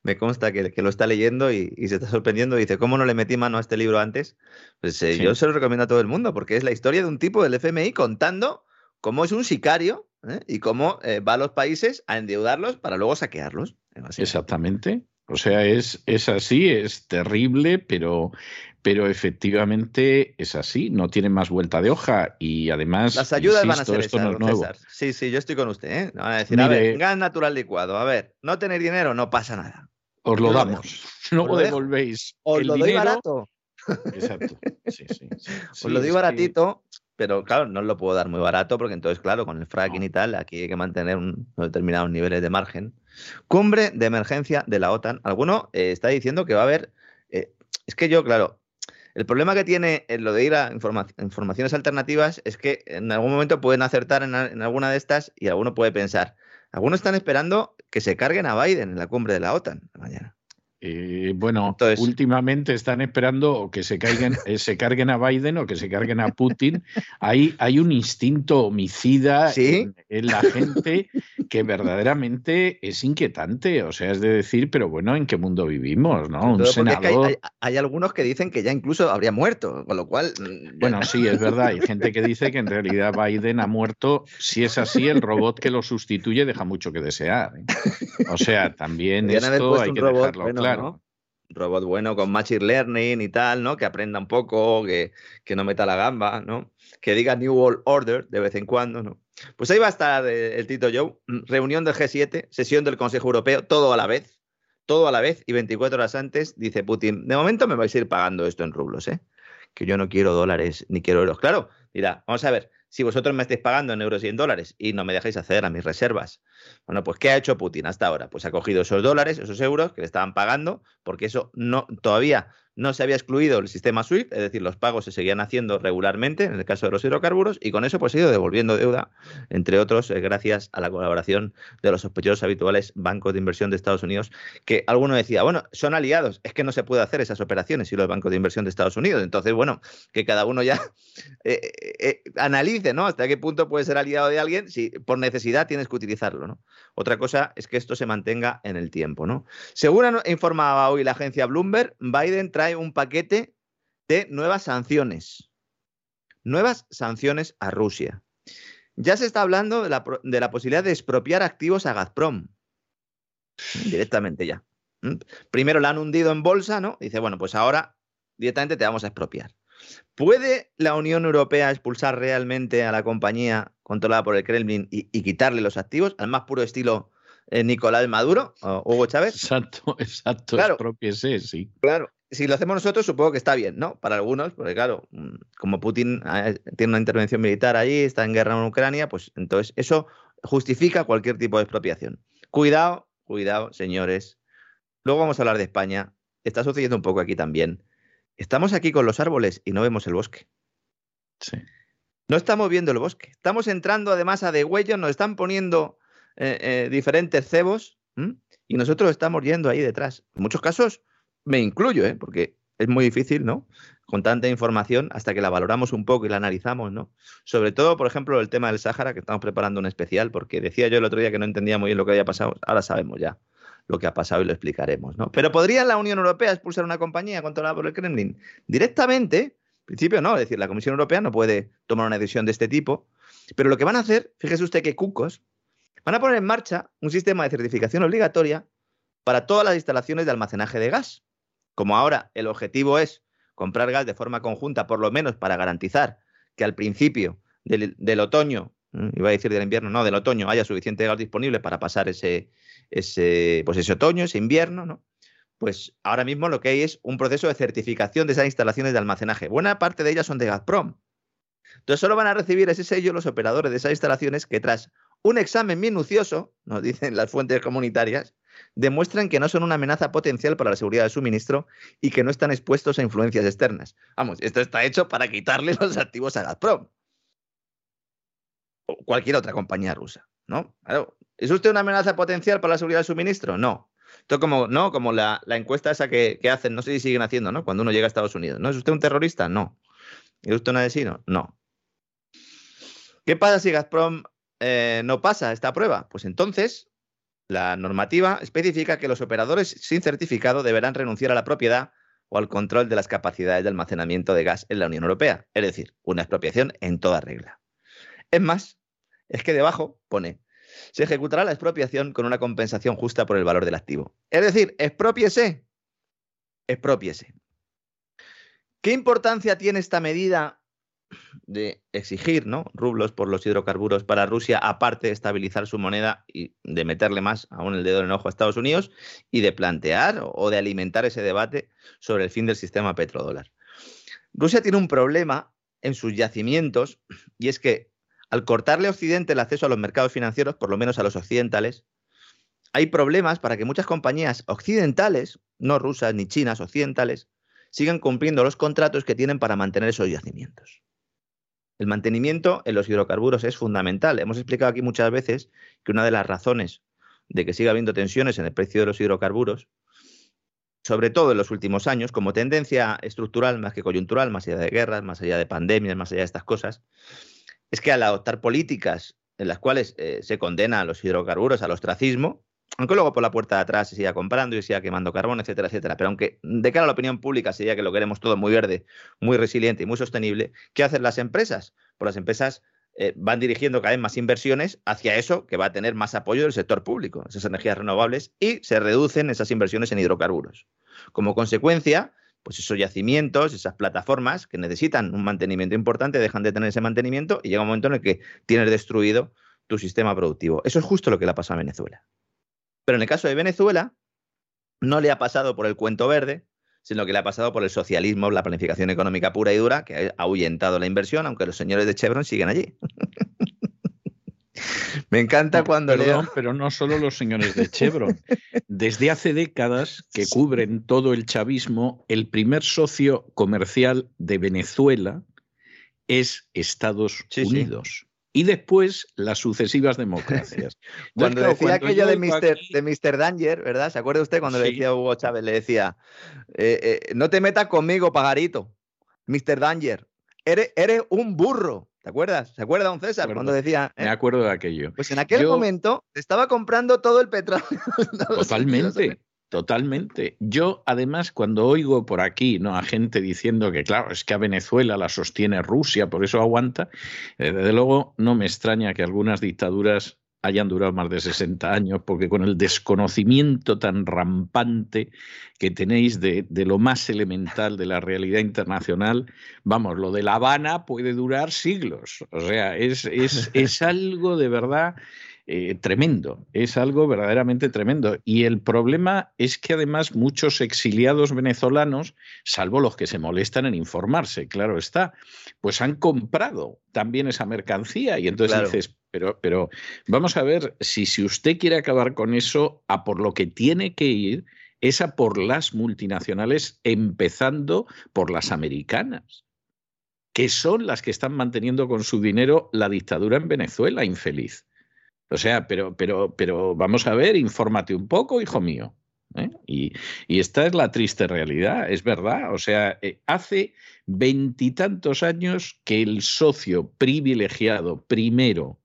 me consta que, lo está leyendo y, se está sorprendiendo. Y dice, ¿cómo no le metí mano a este libro antes? Pues eh, yo se lo recomiendo a todo el mundo porque es la historia de un tipo del FMI contando cómo es un sicario ¿eh? y cómo va a los países a endeudarlos para luego saquearlos. Exactamente. O sea, es, es así, es terrible, pero, pero efectivamente es así, no tiene más vuelta de hoja y además... Las ayudas van a ser esto no es nuevo. Sí, sí, yo estoy con usted. ¿eh? Van a decir, a ver, gas natural licuado, a ver, no tener dinero, no pasa nada. Os lo damos, [LAUGHS] no lo devolvéis. Os lo doy barato. Exacto. [LAUGHS] Sí, sí, os lo doy baratito, pero claro, no lo puedo dar muy barato porque entonces, claro, con el fracking y tal, aquí hay que mantener unos determinados niveles de margen. Cumbre de emergencia de la OTAN. Alguno eh, está diciendo que va a haber. Eh, es que yo, claro, el problema que tiene lo de ir a informaciones alternativas es que en algún momento pueden acertar en, en, alguna de estas y alguno puede pensar. Algunos están esperando que se carguen a Biden en la cumbre de la OTAN mañana. Eh, bueno, últimamente están esperando que se, caigan, eh, se carguen a Biden o que se carguen a Putin. Hay, hay un instinto homicida en, la gente que verdaderamente es inquietante. O sea, es de decir, pero bueno, ¿en qué mundo vivimos? ¿no? Un senador... hay, algunos que dicen que ya incluso habría muerto, con lo cual. Mm, bueno, sí, es verdad. Hay gente que dice que en realidad Biden ha muerto. Si es así, el robot que lo sustituye deja mucho que desear. ¿eh? O sea, también esto hay que dejarlo claro. Un robot bueno con machine learning y tal, ¿no? Que aprenda un poco, que, que, no meta la gamba, ¿no? Que diga New World Order de vez en cuando, ¿no? Pues ahí va a estar eh, el Tito Joe, reunión del G7, sesión del Consejo Europeo, todo a la vez, todo a la vez, y 24 horas antes dice Putin, de momento me vais a ir pagando esto en rublos, ¿eh? Que yo no quiero dólares ni quiero euros. Claro, dirá, vamos a ver, si vosotros me estáis pagando en euros y en dólares y no me dejáis acceder a mis reservas. Bueno, pues ¿qué ha hecho Putin hasta ahora? Pues ha cogido esos dólares, esos euros que le estaban pagando, porque eso todavía no se había excluido el sistema SWIFT, es decir, los pagos se seguían haciendo regularmente en el caso de los hidrocarburos y con eso pues ha ido devolviendo deuda, entre otros, eh, gracias a la colaboración de los sospechosos habituales bancos de inversión de Estados Unidos, que alguno decía, bueno, son aliados, es que no se puede hacer esas operaciones si los bancos de inversión de Estados Unidos. Entonces, bueno, que cada uno ya [LAUGHS] eh, eh, analice, ¿no? Hasta qué punto puede ser aliado de alguien si por necesidad tienes que utilizarlo. Otra cosa es que esto se mantenga en el tiempo, ¿no? Según informaba hoy la agencia Bloomberg, Biden trae un paquete de nuevas sanciones. Nuevas sanciones a Rusia. Ya se está hablando de la, posibilidad de expropiar activos a Gazprom. Directamente ya. ¿Mm? Primero la han hundido en bolsa, ¿no? Dice, bueno, pues ahora directamente te vamos a expropiar. ¿Puede la Unión Europea expulsar realmente a la compañía controlada por el Kremlin y, quitarle los activos al más puro estilo eh, Nicolás Maduro o Hugo Chávez? Exacto, [LAUGHS] exacto. Claro, sí. Claro, si lo hacemos nosotros, supongo que está bien, ¿no? Para algunos, porque claro, mm, como Putin eh, tiene una intervención militar allí, está en guerra en Ucrania, pues entonces eso justifica cualquier tipo de expropiación. Cuidado, cuidado, señores. Luego vamos a hablar de España. Está sucediendo un poco aquí también. Estamos aquí con los árboles y no vemos el bosque. Sí. No estamos viendo el bosque. Estamos entrando además a degüellos, nos están poniendo eh, eh, diferentes cebos y nosotros estamos yendo ahí detrás. En muchos casos me incluyo, ¿eh? porque es muy difícil, ¿no? Con tanta información, hasta que la valoramos un poco y la analizamos, ¿no? Sobre todo, por ejemplo, el tema del Sáhara, que estamos preparando un especial, porque decía yo el otro día que no entendía muy bien lo que había pasado. Ahora sabemos ya lo que ha pasado y lo explicaremos, ¿no? Pero ¿podría la Unión Europea expulsar una compañía controlada por el Kremlin? Directamente, en principio no, es decir, la Comisión Europea no puede tomar una decisión de este tipo, pero lo que van a hacer, fíjese usted que cucos, van a poner en marcha un sistema de certificación obligatoria para todas las instalaciones de almacenaje de gas. Como ahora el objetivo es comprar gas de forma conjunta, por lo menos para garantizar que al principio del, otoño, iba a decir del invierno, no, del otoño haya suficiente gas disponible para pasar ese, ese, pues ese otoño, ese invierno, ¿no? Pues ahora mismo lo que hay es un proceso de certificación de esas instalaciones de almacenaje. Buena parte de ellas son de Gazprom. Entonces solo van a recibir ese sello los operadores de esas instalaciones que tras un examen minucioso, nos dicen las fuentes comunitarias, demuestran que no son una amenaza potencial para la seguridad del suministro y que no están expuestos a influencias externas. Vamos, esto está hecho para quitarle los activos a Gazprom. O cualquier otra compañía rusa, ¿no? ¿Es usted una amenaza potencial para la seguridad del suministro? No. Esto como, ¿no? como la, encuesta esa que, hacen, no sé si siguen haciendo, ¿no? Cuando uno llega a Estados Unidos. ¿No es usted un terrorista? No. ¿Es usted un asesino? No. ¿Qué pasa si Gazprom eh, no pasa esta prueba? Pues entonces la normativa especifica que los operadores sin certificado deberán renunciar a la propiedad o al control de las capacidades de almacenamiento de gas en la Unión Europea, es decir, una expropiación en toda regla. Es más, es que debajo pone, se ejecutará la expropiación con una compensación justa por el valor del activo. Es decir, expropiese, expropiese. ¿Qué importancia tiene esta medida de exigir ¿no? rublos por los hidrocarburos para Rusia, aparte de estabilizar su moneda y de meterle más aún el dedo en el ojo a Estados Unidos y de plantear o de alimentar ese debate sobre el fin del sistema petrodólar. Rusia tiene un problema en sus yacimientos y es que al cortarle a Occidente el acceso a los mercados financieros, por lo menos a los occidentales, hay problemas para que muchas compañías occidentales, no rusas ni chinas, occidentales, sigan cumpliendo los contratos que tienen para mantener esos yacimientos. El mantenimiento en los hidrocarburos es fundamental. Hemos explicado aquí muchas veces que una de las razones de que siga habiendo tensiones en el precio de los hidrocarburos, sobre todo en los últimos años, como tendencia estructural más que coyuntural, más allá de guerras, más allá de pandemias, más allá de estas cosas, es que al adoptar políticas en las cuales eh, se condena a los hidrocarburos al ostracismo, aunque luego por la puerta de atrás se siga comprando y se siga quemando carbón, etcétera, etcétera. Pero aunque de cara a la opinión pública sería que lo queremos todo muy verde, muy resiliente y muy sostenible, ¿qué hacen las empresas? Pues las empresas eh, van dirigiendo cada vez más inversiones hacia eso que va a tener más apoyo del sector público, esas energías renovables, y se reducen esas inversiones en hidrocarburos. Como consecuencia, pues esos yacimientos, esas plataformas que necesitan un mantenimiento importante, dejan de tener ese mantenimiento y llega un momento en el que tienes destruido tu sistema productivo. Eso es justo lo que le ha pasado a Venezuela. Pero en el caso de Venezuela, no le ha pasado por el cuento verde sino que le ha pasado por el socialismo, la planificación económica pura y dura, que ha ahuyentado la inversión, aunque los señores de Chevron siguen allí. [LAUGHS] [LAUGHS] Me encanta cuando leo. Pero no solo los señores de Chevron. Desde hace décadas que cubren todo el chavismo, el primer socio comercial de Venezuela es Estados Unidos. Y después las sucesivas democracias. [LAUGHS] cuando decía aquello de Mr., de Mr. Danger, ¿verdad? ¿Se acuerda usted cuando le decía a Hugo Chávez? Le decía, eh, eh, no te metas conmigo, pagarito. Mr. Danger, eres, eres un burro. ¿Te acuerdas? ¿Se acuerda, don César? Cuando decía. Me eh? acuerdo de aquello. Pues en aquel momento estaba comprando todo el petróleo. [LAUGHS] Totalmente. Totalmente. Yo, además, cuando oigo por aquí ¿no? a gente diciendo que, claro, es que a Venezuela la sostiene Rusia, por eso aguanta, eh, desde luego no me extraña que algunas dictaduras hayan durado más de 60 años, porque con el desconocimiento tan rampante que tenéis de, lo más elemental de la realidad internacional, vamos, lo de La Habana puede durar siglos. O sea, es, es, [LAUGHS] es algo de verdad eh, tremendo, es algo verdaderamente tremendo. Y el problema es que además muchos exiliados venezolanos, salvo los que se molestan en informarse, claro está, pues han comprado también esa mercancía y entonces dices, pero, pero vamos a ver, si, si usted quiere acabar con eso, a por lo que tiene que ir es a por las multinacionales, empezando por las americanas que son las que están manteniendo con su dinero la dictadura en Venezuela, infeliz. O sea, pero, pero, pero vamos a ver, infórmate un poco, hijo mío. ¿eh? Y, esta es la triste realidad, es verdad. O sea, eh, hace veintitantos años que el socio privilegiado primero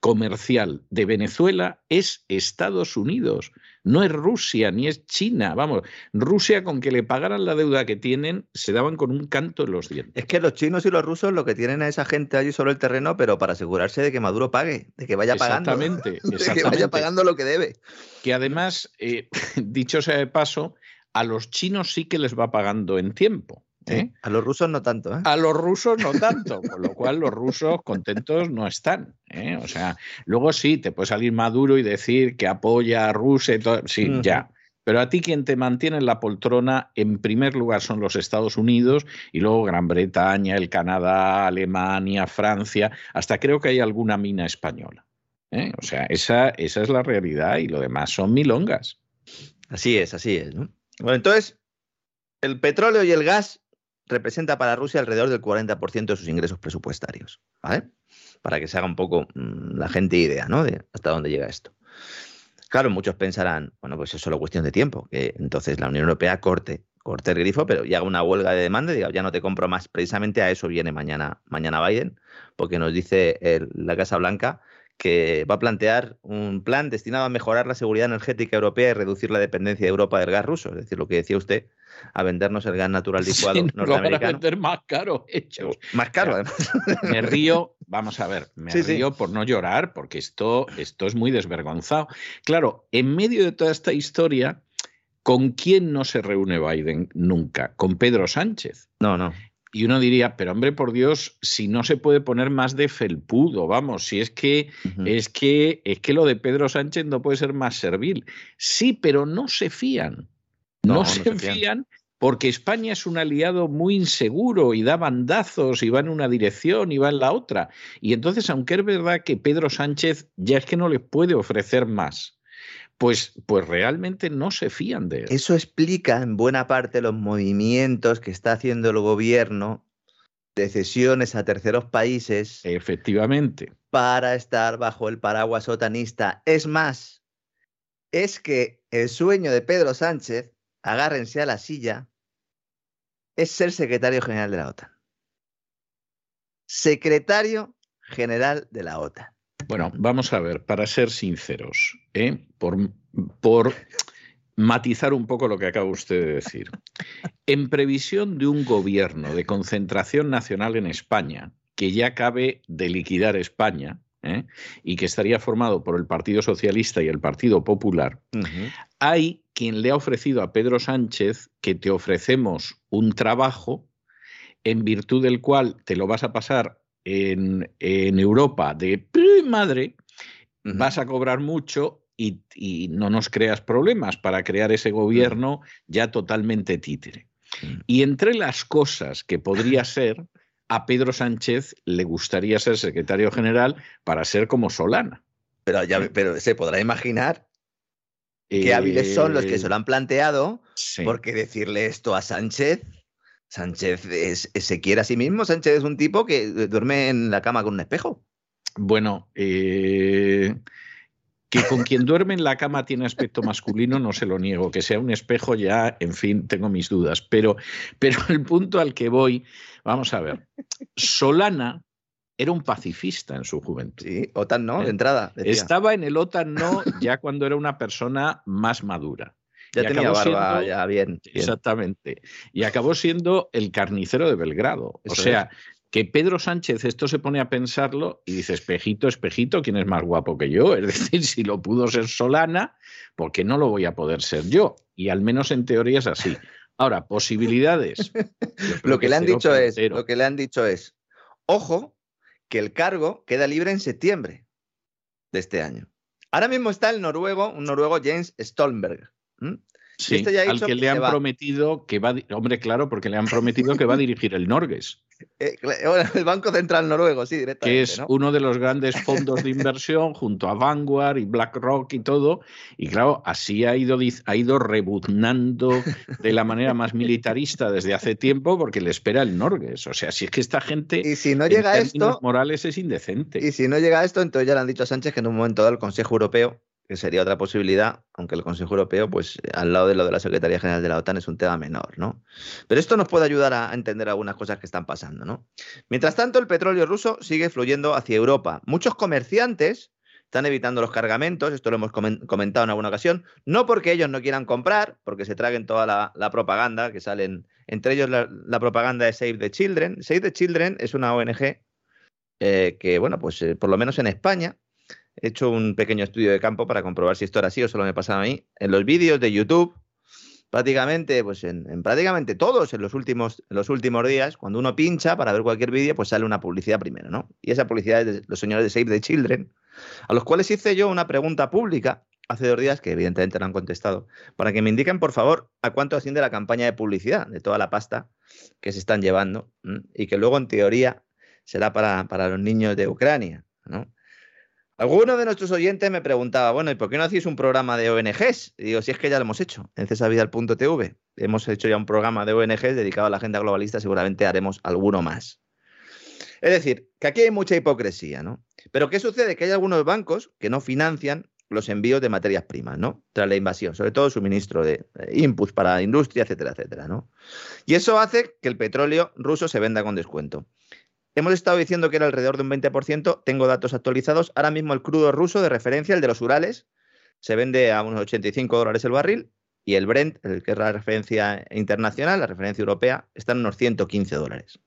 comercial de Venezuela es Estados Unidos, no es Rusia ni es China. Vamos, Rusia con que le pagaran la deuda que tienen se daban con un canto en los dientes. Es que los chinos y los rusos lo que tienen a esa gente allí sobre el terreno, pero para asegurarse de que Maduro pague, de que vaya pagando. Exactamente, [LAUGHS] de que vaya pagando lo que debe. Que además, eh, [LAUGHS] dicho sea de paso, a los chinos sí que les va pagando en tiempo. ¿Eh? A los rusos no tanto. ¿eh? A los rusos no tanto, con lo cual los rusos contentos no están. ¿eh? O sea, luego sí, te puede salir Maduro y decir que apoya a Rusia y todo. Sí, ya. Pero a ti quien te mantiene en la poltrona, en primer lugar son los Estados Unidos y luego Gran Bretaña, el Canadá, Alemania, Francia, hasta creo que hay alguna mina española. O sea, esa, esa es la realidad y lo demás son milongas. Así es, así es. Bueno, entonces, el petróleo y el gas representa para Rusia alrededor del 40% de sus ingresos presupuestarios, ¿vale? Para que se haga un poco mm, la gente idea, ¿no? De hasta dónde llega esto. Claro, muchos pensarán, bueno, pues es solo cuestión de tiempo, que entonces la Unión Europea corte, corte el grifo, pero y haga una huelga de demanda y diga, ya no te compro más. Precisamente a eso viene mañana, mañana Biden, porque nos dice la Casa Blanca que va a plantear un plan destinado a mejorar la seguridad energética europea y reducir la dependencia de Europa del gas ruso. Es decir, lo que decía usted, a vendernos el gas natural licuado norteamericano. Lo vender más caro, hechos. Más caro, además. Me río, vamos a ver, me río por no llorar, porque esto, esto es muy desvergonzado. Claro, en medio de toda esta historia, ¿con quién no se reúne Biden nunca? Con Pedro Sánchez. No, no. Y uno diría, pero hombre, por Dios, si no se puede poner más de felpudo, vamos, si es que, es que, es que lo de Pedro Sánchez no puede ser más servil. Sí, pero no se fían. No, se, fían. porque España es un aliado muy inseguro y da bandazos y va en una dirección y va en la otra. Y entonces, aunque es verdad que Pedro Sánchez ya es que no les puede ofrecer más, pues, pues realmente no se fían de él. Eso explica en buena parte los movimientos que está haciendo el gobierno de cesiones a terceros países. Efectivamente. Para estar bajo el paraguas otanista. Es más, es que el sueño de Pedro Sánchez agárrense a la silla, es ser secretario general de la OTAN. Secretario general de la OTAN. Bueno, vamos a ver, para ser sinceros, ¿eh? por, por matizar un poco lo que acaba usted de decir. En previsión de un gobierno de concentración nacional en España, que ya cabe de liquidar España, ¿eh? y que estaría formado por el Partido Socialista y el Partido Popular, hay quien le ha ofrecido a Pedro Sánchez que te ofrecemos un trabajo en virtud del cual te lo vas a pasar en, Europa de madre, vas a cobrar mucho y, y, no nos creas problemas para crear ese gobierno ya totalmente títere. Y entre las cosas que podría [LAUGHS] ser, a Pedro Sánchez le gustaría ser secretario general para ser como Solana. Pero, ya, pero se podrá imaginar qué hábiles son los que se lo han planteado, porque decirle esto a Sánchez, Sánchez se quiere a sí mismo, Sánchez es un tipo que duerme en la cama con un espejo. Bueno, eh, que con quien duerme en la cama tiene aspecto masculino, no se lo niego. Que sea un espejo ya, en fin, tengo mis dudas. Pero, pero el punto al que voy, vamos a ver. Solana era un pacifista en su juventud. Sí, OTAN no, de ¿Eh? entrada. Estaba en el OTAN no ya cuando era una persona más madura. [LAUGHS] Ya tenía barba, ya bien, Exactamente. Y acabó siendo el carnicero de Belgrado. o sea, que Pedro Sánchez esto se pone a pensarlo y dice, espejito, espejito, ¿quién es más guapo que yo? Es [LAUGHS] decir, si lo pudo ser Solana, ¿por qué no lo voy a poder ser yo? Y al menos en teoría es así. Ahora, posibilidades. [LAUGHS] lo que, le han dicho es, lo que le han dicho es, ojo, que el cargo queda libre en septiembre de este año. Ahora mismo está el noruego, un noruego James Stoltenberg. Sí, este al que le han prometido que va, hombre, claro, porque le han prometido que va a dirigir el Norges. [LAUGHS] Eh, el Banco Central Noruego, sí, directamente. Que es uno de los grandes fondos de inversión [LAUGHS] junto a Vanguard y BlackRock y todo. Y claro, así ha ido, ha ido rebuznando de la manera más militarista desde hace tiempo porque le espera el Norges. O sea, si es que esta gente. Y si no llega esto. Morales es indecente. Y si no llega esto, entonces ya le han dicho a Sánchez que en un momento dado el Consejo Europeo que sería otra posibilidad, aunque el Consejo Europeo, pues al lado de lo de la Secretaría General de la OTAN es un tema menor, ¿no? Pero esto nos puede ayudar a entender algunas cosas que están pasando, ¿no? Mientras tanto, el petróleo ruso sigue fluyendo hacia Europa. Muchos comerciantes están evitando los cargamentos, esto lo hemos comentado en alguna ocasión, no porque ellos no quieran comprar, porque se traguen toda la, propaganda que salen, entre ellos la, propaganda de Save the Children. Save the Children es una ONG eh, que, bueno, pues eh, por lo menos en España, he hecho un pequeño estudio de campo para comprobar si esto era así o solo me pasaba a mí. En los vídeos de YouTube, prácticamente, pues en, prácticamente todos en los, últimos, los últimos días, cuando uno pincha para ver cualquier vídeo, pues sale una publicidad primero, ¿no? Y esa publicidad es de los señores de Save the Children, a los cuales hice yo una pregunta pública hace dos días, que evidentemente no han contestado, para que me indiquen, por favor, a cuánto asciende la campaña de publicidad de toda la pasta que se están llevando y que luego, en teoría, será para, para los niños de Ucrania, ¿no? Alguno de nuestros oyentes me preguntaba, bueno, ¿y por qué no hacéis un programa de ONGs? Y digo, si es que ya lo hemos hecho en cesavidal.tv. Hemos hecho ya un programa de ONGs dedicado a la agenda globalista, seguramente haremos alguno más. Es decir, que aquí hay mucha hipocresía, ¿no? Pero ¿qué sucede? Que hay algunos bancos que no financian los envíos de materias primas, ¿no? Tras la invasión, sobre todo suministro de inputs para la industria, etcétera, etcétera, ¿no? Y eso hace que el petróleo ruso se venda con descuento. Hemos estado diciendo que era alrededor de un 20%, tengo datos actualizados. Ahora mismo el crudo ruso de referencia, el de los Urales, se vende a unos 85 dólares el barril y el Brent, el que es la referencia internacional, la referencia europea, está en unos 115 dólares.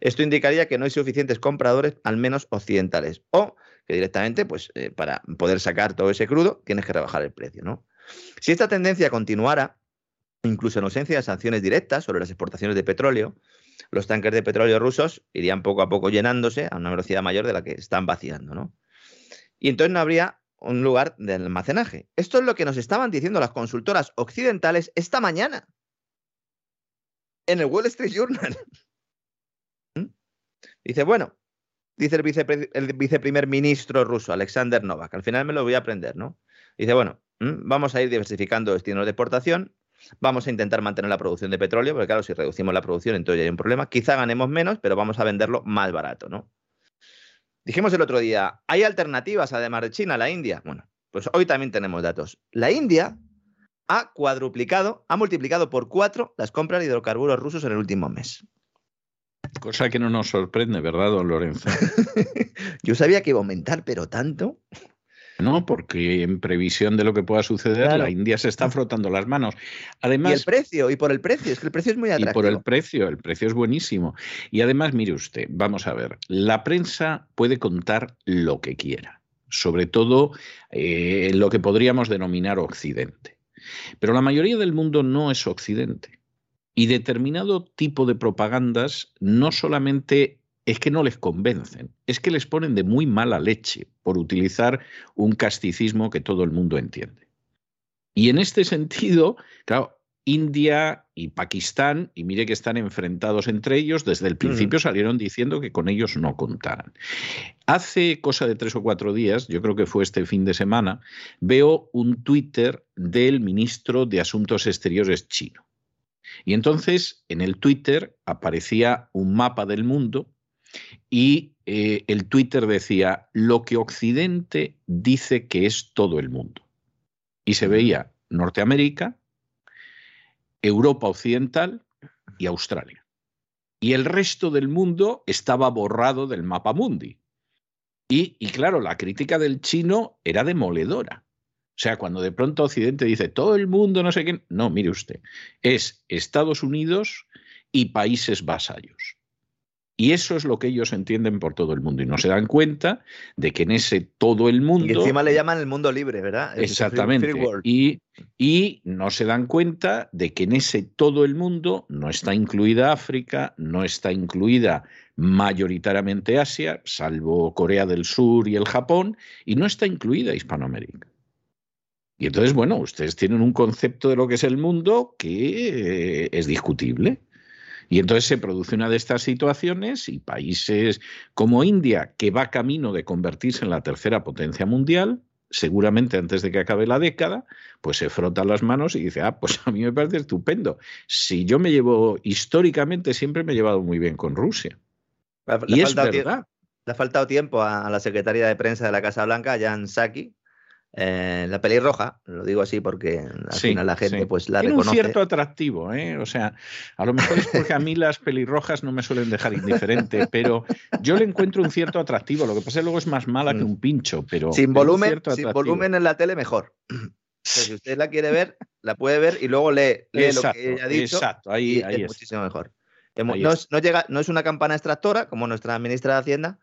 Esto indicaría que no hay suficientes compradores, al menos occidentales, o que directamente, pues, eh, para poder sacar todo ese crudo, tienes que rebajar el precio. Si esta tendencia continuara, incluso en ausencia de sanciones directas sobre las exportaciones de petróleo, los tanques de petróleo rusos irían poco a poco llenándose a una velocidad mayor de la que están vaciando, ¿no? Y entonces no habría un lugar de almacenaje. Esto es lo que nos estaban diciendo las consultoras occidentales esta mañana en el Wall Street Journal. [LAUGHS] ¿Mm? Dice, bueno, dice el, viceprimer ministro ruso, Alexander Novak, al final me lo voy a aprender, ¿no? Dice, bueno, vamos a ir diversificando destinos de exportación, Vamos a intentar mantener la producción de petróleo, porque claro, si reducimos la producción, entonces ya hay un problema. Quizá ganemos menos, pero vamos a venderlo más barato, ¿no? Dijimos el otro día, ¿hay alternativas además de China, la India? Bueno, pues hoy también tenemos datos. La India ha cuadruplicado, ha multiplicado por cuatro las compras de hidrocarburos rusos en el último mes. Cosa que no nos sorprende, ¿verdad, don Lorenzo? [LAUGHS] Yo sabía que iba a aumentar, pero tanto. No, porque en previsión de lo que pueda suceder, la India se está frotando las manos. Además, y el precio, y por el precio, es que el precio es muy atractivo. Y por el precio, el precio es buenísimo. Y además, mire usted, vamos a ver, la prensa puede contar lo que quiera, sobre todo eh, lo que podríamos denominar Occidente. Pero la mayoría del mundo no es Occidente. Y determinado tipo de propagandas no solamente es que no les convencen, es que les ponen de muy mala leche por utilizar un casticismo que todo el mundo entiende. Y en este sentido, claro, India y Pakistán, y mire que están enfrentados entre ellos, desde el principio salieron diciendo que con ellos no contaran. Hace cosa de tres o cuatro días, yo creo que fue este fin de semana, veo un Twitter del ministro de Asuntos Exteriores chino. Y entonces en el Twitter aparecía un mapa del mundo y eh, el Twitter decía lo que Occidente dice que es todo el mundo. Y se veía Norteamérica, Europa Occidental y Australia. Y el resto del mundo estaba borrado del mapa mundi. Y, y, claro, la crítica del chino era demoledora. O sea, cuando de pronto Occidente dice todo el mundo, no sé quién. No, mire usted, es Estados Unidos y países vasallos. Y eso es lo que ellos entienden por todo el mundo. Y no se dan cuenta de que en ese todo el mundo. Y encima le llaman el mundo libre, ¿verdad? exactamente. y, y, no se dan cuenta de que en ese todo el mundo no está incluida África, no está incluida mayoritariamente Asia, salvo Corea del Sur y el Japón, y no está incluida Hispanoamérica. Y entonces, bueno, ustedes tienen un concepto de lo que es el mundo que es discutible. Y entonces se produce una de estas situaciones y países como India, que va camino de convertirse en la tercera potencia mundial, seguramente antes de que acabe la década, pues se frota las manos y dice, ah, pues a mí me parece estupendo. Si yo me llevo, históricamente siempre me he llevado muy bien con Rusia. y es verdad. Le ha faltado tiempo a la secretaria de prensa de la Casa Blanca, Jan Psaki, eh, la pelirroja, lo digo así porque al final la gente pues la Tiene un cierto atractivo, ¿eh? O sea, a lo mejor es porque a mí las pelirrojas no me suelen dejar indiferente, pero yo le encuentro un cierto atractivo. Lo que pasa es que luego es más mala que mm. un pincho, pero sin volumen, sin volumen en la tele mejor. [CLEARS THROAT] si usted la quiere ver, la puede ver y luego lee, lo que ella ha dicho. Exacto, ahí, es, muchísimo mejor. No es, no, llega, no es una campana extractora como nuestra ministra de Hacienda,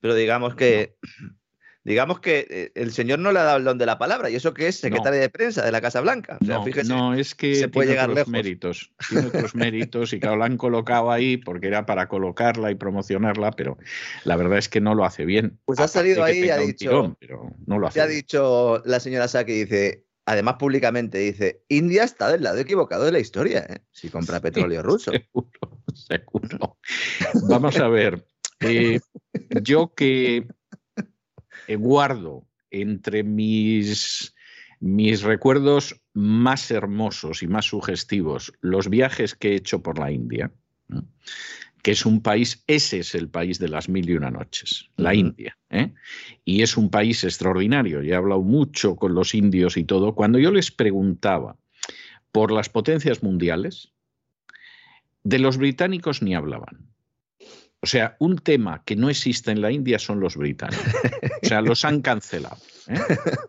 pero digamos que [CLEARS THROAT] digamos que eh, el señor no le ha dado el don de la palabra, y eso que es secretaria de prensa de la Casa Blanca. no, es que se puede llegar otros méritos, tiene otros méritos, y claro, la han colocado ahí porque era para colocarla y promocionarla, pero la verdad es que no lo hace bien. Pues ha salido ahí y ha dicho, pero no lo hace ha dicho la señora Saki, dice, además públicamente dice, India está del lado equivocado de la historia, ¿eh? si compra petróleo ruso. [LAUGHS] Seguro, seguro. Vamos a ver, eh, yo que guardo entre mis, mis recuerdos más hermosos y más sugestivos los viajes que he hecho por la India, que es un país, ese es el país de las mil y una noches, la India. ¿eh? Y es un país extraordinario. Y he hablado mucho con los indios y todo. Cuando yo les preguntaba por las potencias mundiales, de los británicos ni hablaban. O sea, un tema que no existe en la India son los británicos. O sea, los han cancelado. ¿eh?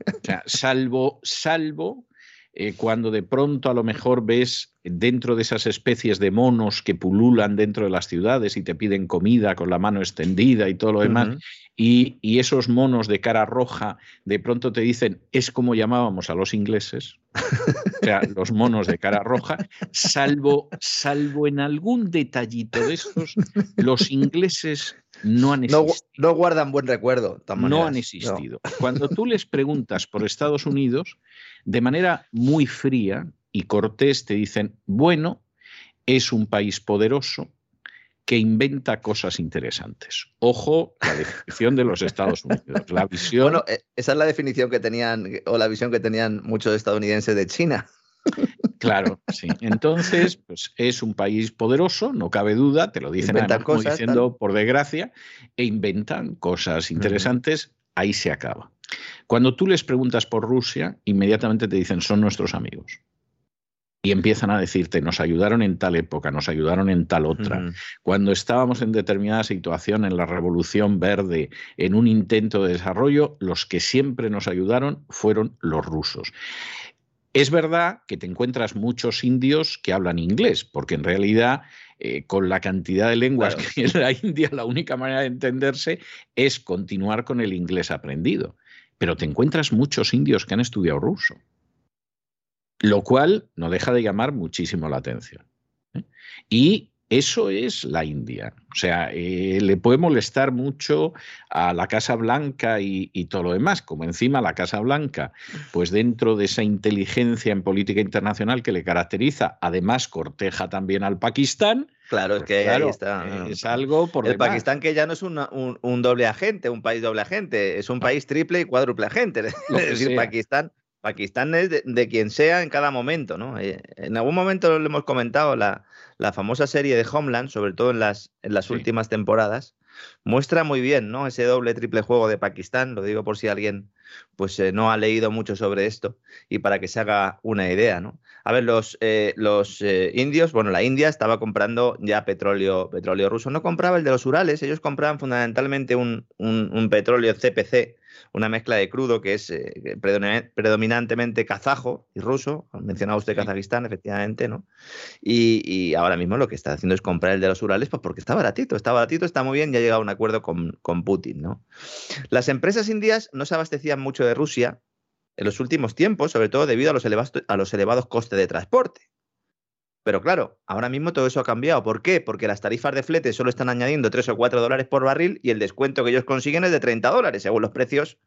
O sea, salvo, salvo eh, cuando de pronto a lo mejor ves dentro de esas especies de monos que pululan dentro de las ciudades y te piden comida con la mano extendida y todo lo demás, y, y, esos monos de cara roja de pronto te dicen, es como llamábamos a los ingleses, o sea, los monos de cara roja, salvo, salvo en algún detallito de estos, los ingleses no han existido. No, guardan buen recuerdo. No han existido. Cuando tú les preguntas por Estados Unidos, de manera muy fría y cortés te dicen, bueno, es un país poderoso, que inventa cosas interesantes. Ojo, la definición de los Estados Unidos. La [LAUGHS] visión. Bueno, eh, esa es la definición que tenían, o la visión que tenían muchos estadounidenses de China. Claro, sí. Entonces, pues es un país poderoso, no cabe duda, te lo dicen diciendo por desgracia, e inventan cosas interesantes, ahí se acaba. Cuando tú les preguntas por Rusia, inmediatamente te dicen son nuestros amigos y empiezan a decirte, nos ayudaron en tal época, nos ayudaron en tal otra. Cuando estábamos en determinada situación, en la Revolución Verde, en un intento de desarrollo, los que siempre nos ayudaron fueron los rusos. Es verdad que te encuentras muchos indios que hablan inglés, porque en realidad eh, con la cantidad de lenguas que hay [LAUGHS] en la India, la única manera de entenderse es continuar con el inglés aprendido. Pero te encuentras muchos indios que han estudiado ruso lo cual no deja de llamar muchísimo la atención. ¿eh? Y Eso es la India. O sea, eh, le puede molestar mucho a la Casa Blanca y, todo lo demás, como encima la Casa Blanca, pues dentro de esa inteligencia en política internacional que le caracteriza, además corteja también al Pakistán. Claro, es que ahí está. Es algo por El Pakistán que ya no es un, doble agente, un país doble agente, es un ah. país triple y cuádruple agente. [LAUGHS] Es decir, Pakistán Pakistán es de, quien sea en cada momento, ¿no? Eh, en algún momento lo hemos comentado, la, famosa serie de Homeland, sobre todo en las, en las últimas temporadas, muestra muy bien, ¿no? Ese doble triple juego de Pakistán, lo digo por si alguien pues eh, no ha leído mucho sobre esto y para que se haga una idea, ¿no? A ver, los, eh, los indios, bueno, la India estaba comprando ya petróleo, petróleo ruso, no compraba el de los Urales, ellos compraban fundamentalmente un, un, un petróleo CPC, una mezcla de crudo que es eh, predominantemente kazajo y ruso. Mencionaba usted Kazajistán, efectivamente, ¿no? Y, ahora mismo lo que está haciendo es comprar el de los Urales, pues porque está baratito, está baratito, está muy bien y ha llegado a un acuerdo con, con Putin, ¿no? Las empresas indias no se abastecían mucho de Rusia en los últimos tiempos, sobre todo debido a los elevados, a los elevados costes de transporte. Pero claro, ahora mismo todo eso ha cambiado. ¿Por qué? Porque las tarifas de flete solo están añadiendo 3 o 4 dólares por barril y el descuento que ellos consiguen es de 30 dólares, según los precios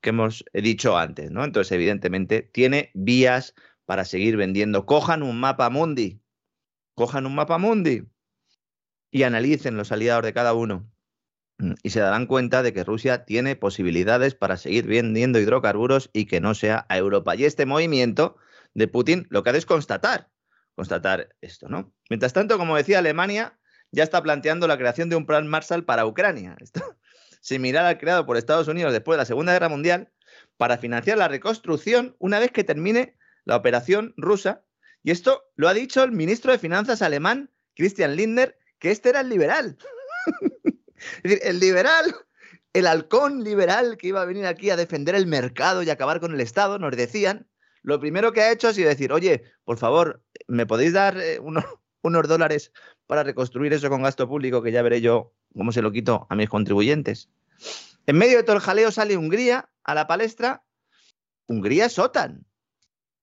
que hemos dicho antes, ¿no? Entonces, evidentemente, tiene vías para seguir vendiendo. Cojan un mapa mundi, cojan un mapa mundi y analicen los aliados de cada uno. Mm, y se darán cuenta de que Rusia tiene posibilidades para seguir vendiendo hidrocarburos y que no sea a Europa. Y este movimiento de Putin lo que ha de es constatar constatar esto, ¿no? Mientras tanto, como decía, Alemania ya está planteando la creación de un plan Marshall para Ucrania, [LAUGHS] similar al creado por Estados Unidos después de la Segunda Guerra Mundial, para financiar la reconstrucción una vez que termine la operación rusa. Y esto lo ha dicho el ministro de Finanzas alemán, Christian Lindner, que este era el liberal. [LAUGHS] es decir, el liberal, el halcón liberal que iba a venir aquí a defender el mercado y acabar con el Estado, nos decían, lo primero que ha hecho ha sido decir, oye, por favor, ¿me podéis dar eh, [LAUGHS] unos, dólares para reconstruir eso con gasto público que ya veré yo cómo se lo quito a mis contribuyentes? En medio de todo el jaleo sale Hungría a la palestra. Hungría es OTAN.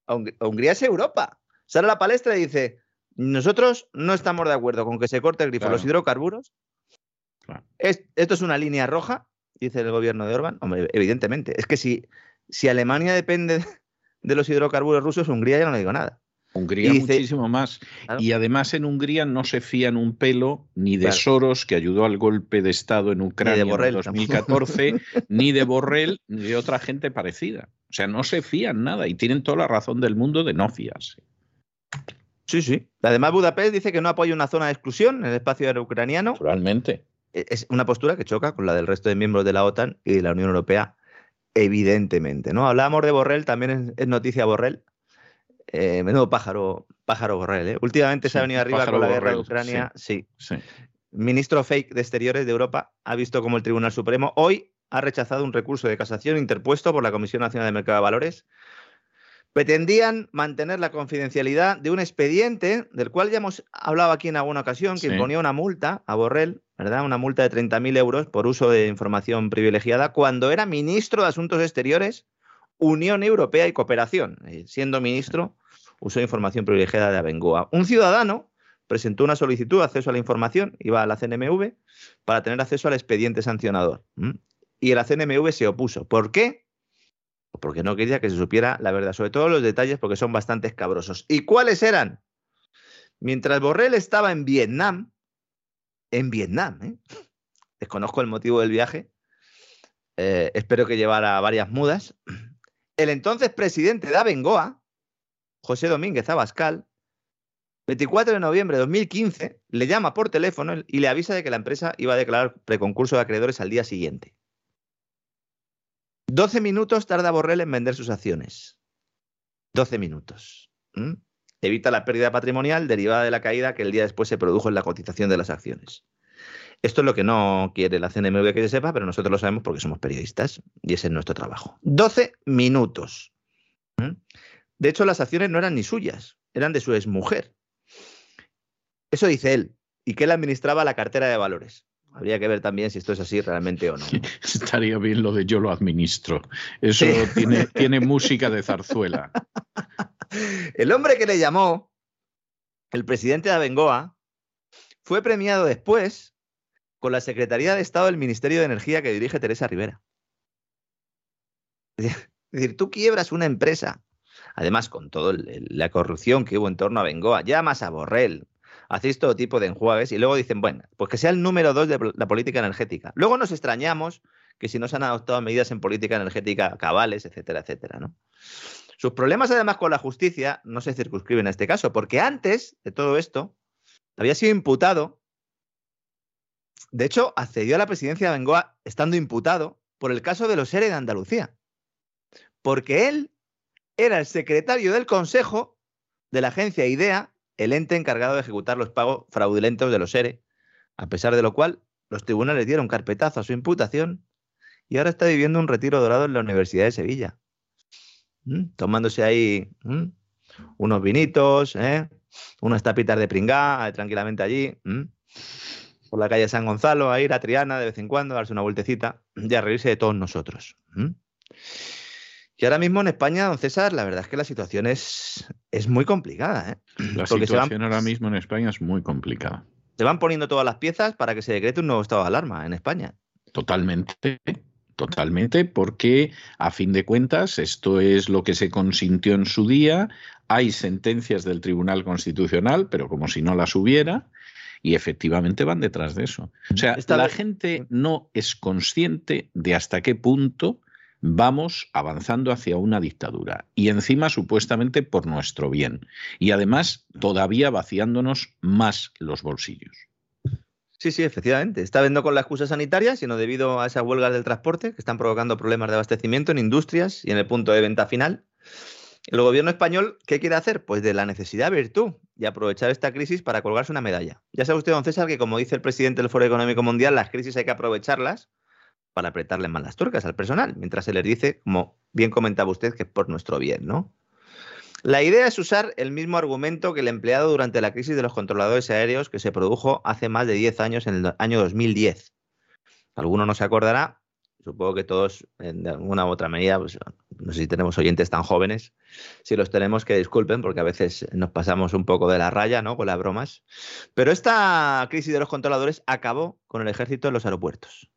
Hungría es Europa. Sale a la palestra y dice, nosotros no estamos de acuerdo con que se corte el grifo a los hidrocarburos. esto es una línea roja, dice el gobierno de Orban. Hombre, evidentemente. Es que si, si Alemania depende de los hidrocarburos rusos, Hungría ya no le digo nada. Hungría muchísimo más. Y además en Hungría no se fían un pelo ni de Soros, que ayudó al golpe de Estado en Ucrania en 2014, [LAUGHS] ni de Borrell, ni de otra gente parecida. O sea, no se fían nada y tienen toda la razón del mundo de no fiarse. Sí, sí. Además, Budapest dice que no apoya una zona de exclusión en el espacio aéreo ucraniano. Naturalmente. E-, es una postura que choca con la del resto de miembros de la OTAN y de la Unión Europea evidentemente. ¿no? Hablábamos de Borrell, también es, noticia Borrell. Eh, menudo pájaro, pájaro Borrell. ¿eh? Últimamente se ha venido arriba con la guerra de Ucrania. Sí, Ministro fake de Exteriores de Europa ha visto como el Tribunal Supremo hoy ha rechazado un recurso de casación interpuesto por la Comisión Nacional de Mercado de Valores. Pretendían mantener la confidencialidad de un expediente del cual ya hemos hablado aquí en alguna ocasión, que imponía una multa a Borrell ¿verdad? Una multa de 30.000 euros por uso de información privilegiada cuando era ministro de Asuntos Exteriores, Unión Europea y Cooperación. Eh, siendo ministro, usó información privilegiada de Abengoa. Un ciudadano presentó una solicitud de acceso a la información, iba a la CNMV, para tener acceso al expediente sancionador. Y la CNMV se opuso. ¿Por qué? Porque no quería que se supiera la verdad, sobre todo los detalles, porque son bastante escabrosos. ¿Y cuáles eran? Mientras Borrell estaba en Vietnam, en Vietnam. ¿eh? Desconozco el motivo del viaje. Eh, espero que llevara varias mudas. El entonces presidente de Abengoa, José Domínguez Abascal, 24 de noviembre de 2015, le llama por teléfono y le avisa de que la empresa iba a declarar preconcurso de acreedores al día siguiente. 12 minutos tarda Borrell en vender sus acciones. 12 minutos evita la pérdida patrimonial derivada de la caída que el día después se produjo en la cotización de las acciones. Esto es lo que no quiere la CNMV que se sepa, pero nosotros lo sabemos porque somos periodistas y ese es nuestro trabajo. 12 minutos. ¿Mm? De hecho, las acciones no eran ni suyas, eran de su exmujer. Eso dice él, y que él administraba la cartera de valores. Habría que ver también si esto es así realmente o no. Estaría bien lo de yo lo administro. Eso tiene, tiene [LAUGHS] música de zarzuela. El hombre que le llamó, el presidente de Abengoa, fue premiado después con la Secretaría de Estado del Ministerio de Energía que dirige Teresa Rivera. Es decir, tú quiebras una empresa, además con toda la corrupción que hubo en torno a Bengoa, llamas a Borrell, hacéis todo tipo de enjuagues y luego dicen, bueno, pues que sea el número dos de la política energética. Luego nos extrañamos que si no se han adoptado medidas en política energética cabales, etcétera, etcétera, ¿no? Sus problemas además con la justicia no se circunscriben a este caso, porque antes de todo esto había sido imputado, de hecho accedió a la presidencia de Bengoa estando imputado por el caso de los ERE de Andalucía, porque él era el secretario del Consejo de la agencia IDEA, el ente encargado de ejecutar los pagos fraudulentos de los ERE, a pesar de lo cual los tribunales dieron carpetazo a su imputación y ahora está viviendo un retiro dorado en la Universidad de Sevilla. Tomándose ahí unos vinitos, ¿eh? unas tapitas de pringá, eh, tranquilamente allí, por la calle San Gonzalo, a ir a Triana de vez en cuando, a darse una vueltecita y a reírse de todos nosotros. Y ahora mismo en España, don César, la verdad es que la situación es, es muy complicada. ¿eh? La situación ahora mismo en España es muy complicada. Se van poniendo todas las piezas para que se decrete un nuevo estado de alarma en España. Totalmente. Totalmente, porque a fin de cuentas esto es lo que se consintió en su día. Hay sentencias del Tribunal Constitucional, pero como si no las hubiera, y efectivamente van detrás de eso. O sea, la gente no es consciente de hasta qué punto vamos avanzando hacia una dictadura y encima supuestamente por nuestro bien y además todavía vaciándonos más los bolsillos. Sí, sí, efectivamente. Está viendo con la excusa sanitaria, sino debido a esas huelgas del transporte que están provocando problemas de abastecimiento en industrias y en el punto de venta final. El gobierno español, ¿qué quiere hacer? Pues de la necesidad virtud y aprovechar esta crisis para colgarse una medalla. Ya sabe usted, don César, que como dice el presidente del Foro Económico Mundial, las crisis hay que aprovecharlas para apretarle más las tuercas al personal, mientras se les dice, como bien comentaba usted, que es por nuestro bien, ¿no? La idea es usar el mismo argumento que el empleado durante la crisis de los controladores aéreos que se produjo hace más de 10 años, en el año 2010. Alguno no se acordará, supongo que todos en alguna u otra medida, pues, no sé si tenemos oyentes tan jóvenes, si los tenemos que disculpen porque a veces nos pasamos un poco de la raya ¿no? con las bromas. Pero esta crisis de los controladores acabó con el ejército en los aeropuertos.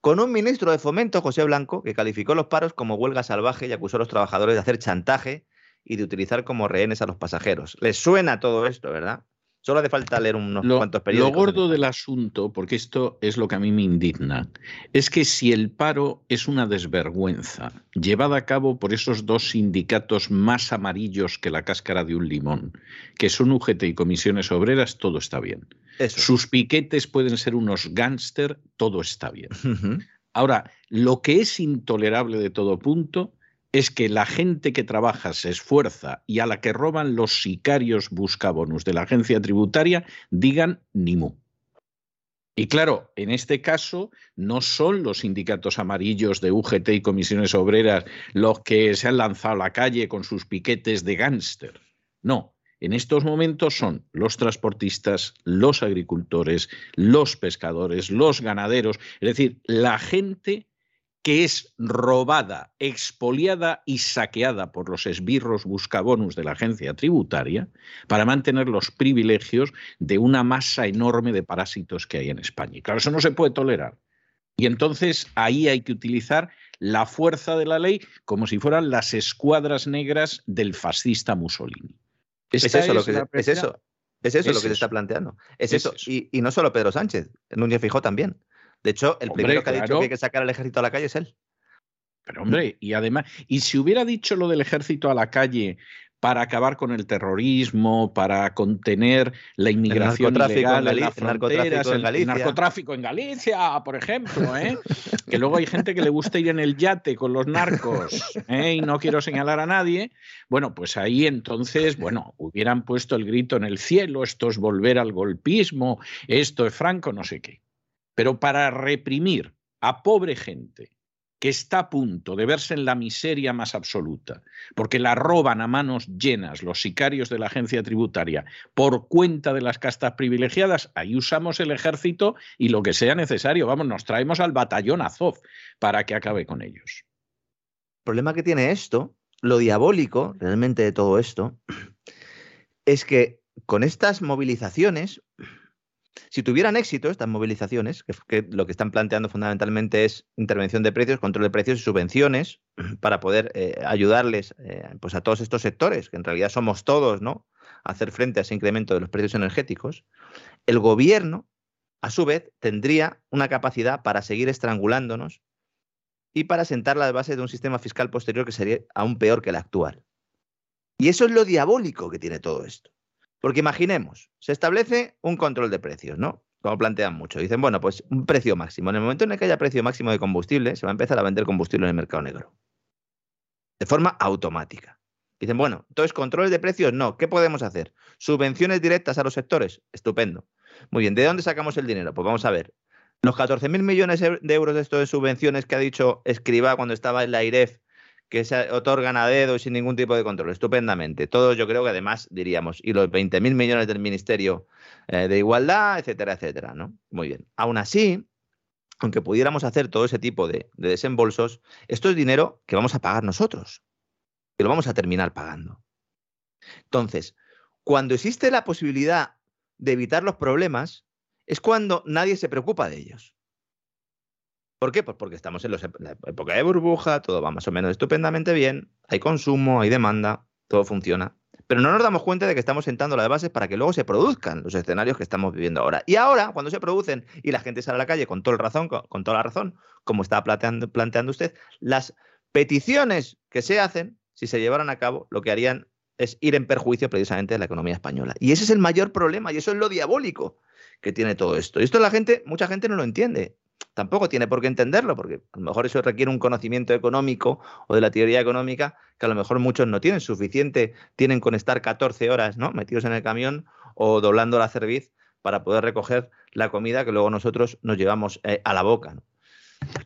Con un ministro de fomento, José Blanco, que calificó los paros como huelga salvaje y acusó a los trabajadores de hacer chantaje y de utilizar como rehenes a los pasajeros. Les suena todo esto, ¿verdad? Solo hace falta leer unos cuantos periódicos. Lo gordo del asunto, porque esto es lo que a mí me indigna, es que si el paro es una desvergüenza llevada a cabo por esos dos sindicatos más amarillos que la cáscara de un limón, que son UGT y comisiones obreras, todo está bien. Sus piquetes pueden ser unos gángster, todo está bien. [LAUGHS] Ahora, lo que es intolerable de todo punto es que la gente que trabaja se esfuerza y a la que roban los sicarios buscabonus de la agencia tributaria digan ni. Y claro, en este caso no son los sindicatos amarillos de UGT y comisiones obreras los que se han lanzado a la calle con sus piquetes de gángster. No, en estos momentos son los transportistas, los agricultores, los pescadores, los ganaderos, es decir, la gente que es robada, expoliada y saqueada por los esbirros buscabonus de la agencia tributaria para mantener los privilegios de una masa enorme de parásitos que hay en España. Y claro, eso no se puede tolerar. Y entonces ahí hay que utilizar la fuerza de la ley como si fueran las escuadras negras del fascista Mussolini. Es eso, lo que, es eso, es eso, lo que se está planteando. Es, eso. Y, y, no solo Pedro Sánchez, Núñez Fijó también. De hecho, el primero que ha dicho que hay que sacar al ejército a la calle es él. Pero hombre, y además, y si hubiera dicho lo del ejército a la calle para acabar con el terrorismo, para contener la inmigración ilegal en, las fronteras, el, narcotráfico en Galicia, por ejemplo, ¿eh? que luego hay gente que le gusta ir en el yate con los narcos, ¿eh? y no quiero señalar a nadie, bueno, pues ahí entonces, bueno, hubieran puesto el grito en el cielo, esto es volver al golpismo, esto es Franco, no sé qué. Pero para reprimir a pobre gente que está a punto de verse en la miseria más absoluta, porque la roban a manos llenas los sicarios de la agencia tributaria por cuenta de las castas privilegiadas, ahí usamos el ejército y lo que sea necesario. Vamos, nos traemos al batallón Azov para que acabe con ellos. El problema que tiene esto, lo diabólico realmente de todo esto, es que con estas movilizaciones Si tuvieran éxito estas movilizaciones, que, lo que están planteando fundamentalmente es intervención de precios, control de precios y subvenciones [CLEARS THROAT] para poder eh, ayudarles eh, pues a todos estos sectores, que en realidad somos todos, ¿no? A hacer frente a ese incremento de los precios energéticos, el gobierno, a su vez, tendría una capacidad para seguir estrangulándonos y para sentar las bases de un sistema fiscal posterior que sería aún peor que el actual. Y eso es lo diabólico que tiene todo esto. Porque imaginemos, se establece un control de precios, ¿no? Como plantean mucho. Dicen, bueno, pues un precio máximo. En el momento en el que haya precio máximo de combustible, se va a empezar a vender combustible en el mercado negro. De forma automática. Dicen, bueno, entonces controles de precios no. ¿Qué podemos hacer? Subvenciones directas a los sectores. Estupendo. Muy bien, ¿de dónde sacamos el dinero? Pues vamos a ver. Los 14.000 millones de euros de esto de subvenciones que ha dicho Escriba cuando estaba en la IREF que se otorgan a dedo y sin ningún tipo de control, estupendamente. Todo yo creo que además diríamos, y los 20.000 millones del Ministerio eh, de Igualdad, etcétera, etcétera, ¿no? Muy bien. Aún así, aunque pudiéramos hacer todo ese tipo de, de desembolsos, esto es dinero que vamos a pagar nosotros, que lo vamos a terminar pagando. Entonces, cuando existe la posibilidad de evitar los problemas, es cuando nadie se preocupa de ellos. ¿Por qué? Pues porque estamos en, la época de burbuja, todo va más o menos estupendamente bien, hay consumo, hay demanda, todo funciona. Pero no nos damos cuenta de que estamos sentando las bases para que luego se produzcan los escenarios que estamos viviendo ahora. Y ahora, cuando se producen y la gente sale a la calle con, toda la razón, con, toda la razón, como estaba planteando, planteando usted, las peticiones que se hacen, si se llevaran a cabo, lo que harían es ir en perjuicio precisamente de la economía española. Y ese es el mayor problema y eso es lo diabólico que tiene todo esto. Y esto la gente, mucha gente no lo entiende tampoco tiene por qué entenderlo, porque a lo mejor eso requiere un conocimiento económico o de la teoría económica que a lo mejor muchos no tienen. Suficiente tienen con estar 14 horas ¿no? metidos en el camión o doblando la cerviz para poder recoger la comida que luego nosotros nos llevamos eh, a la boca.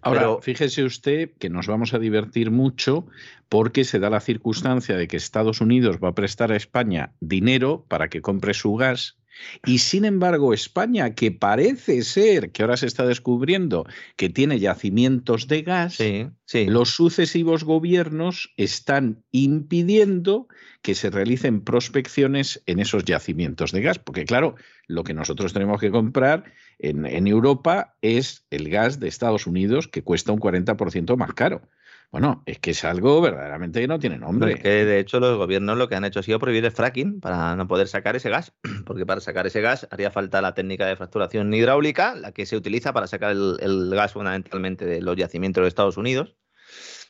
Ahora, fíjese usted que nos vamos a divertir mucho porque se da la circunstancia de que Estados Unidos va a prestar a España dinero para que compre su gas y sin embargo, España, que parece ser que ahora se está descubriendo que tiene yacimientos de gas, los sucesivos gobiernos están impidiendo que se realicen prospecciones en esos yacimientos de gas. Porque claro, lo que nosotros tenemos que comprar en, en Europa es el gas de Estados Unidos, que cuesta un 40% más caro. Bueno, es que es algo verdaderamente que no tiene nombre. que de hecho los gobiernos lo que han hecho ha sido prohibir el fracking para no poder sacar ese gas, [CLEARS THROAT] porque para sacar ese gas haría falta la técnica de fracturación hidráulica, la que se utiliza para sacar el, gas fundamentalmente de los yacimientos de Estados Unidos.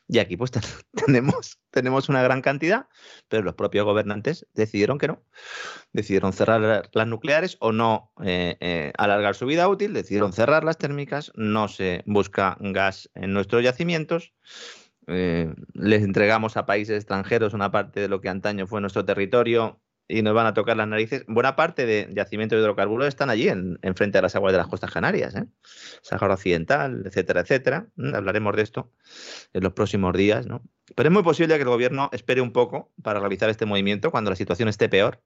Y aquí pues [LAUGHS] tenemos, tenemos una gran cantidad, pero los propios gobernantes decidieron que no. Decidieron cerrar las nucleares o no eh, eh, alargar su vida útil, decidieron cerrar las térmicas, no se busca gas en nuestros yacimientos eh, les entregamos a países extranjeros una parte de lo que antaño fue nuestro territorio y nos van a tocar las narices. Buena parte de yacimientos de hidrocarburos están allí, en, frente a las aguas de las costas canarias, ¿eh? Sahara Occidental, etcétera, etcétera. Mm, hablaremos de esto en los próximos días, ¿no? Pero es muy posible que el gobierno espere un poco para realizar este movimiento cuando la situación esté peor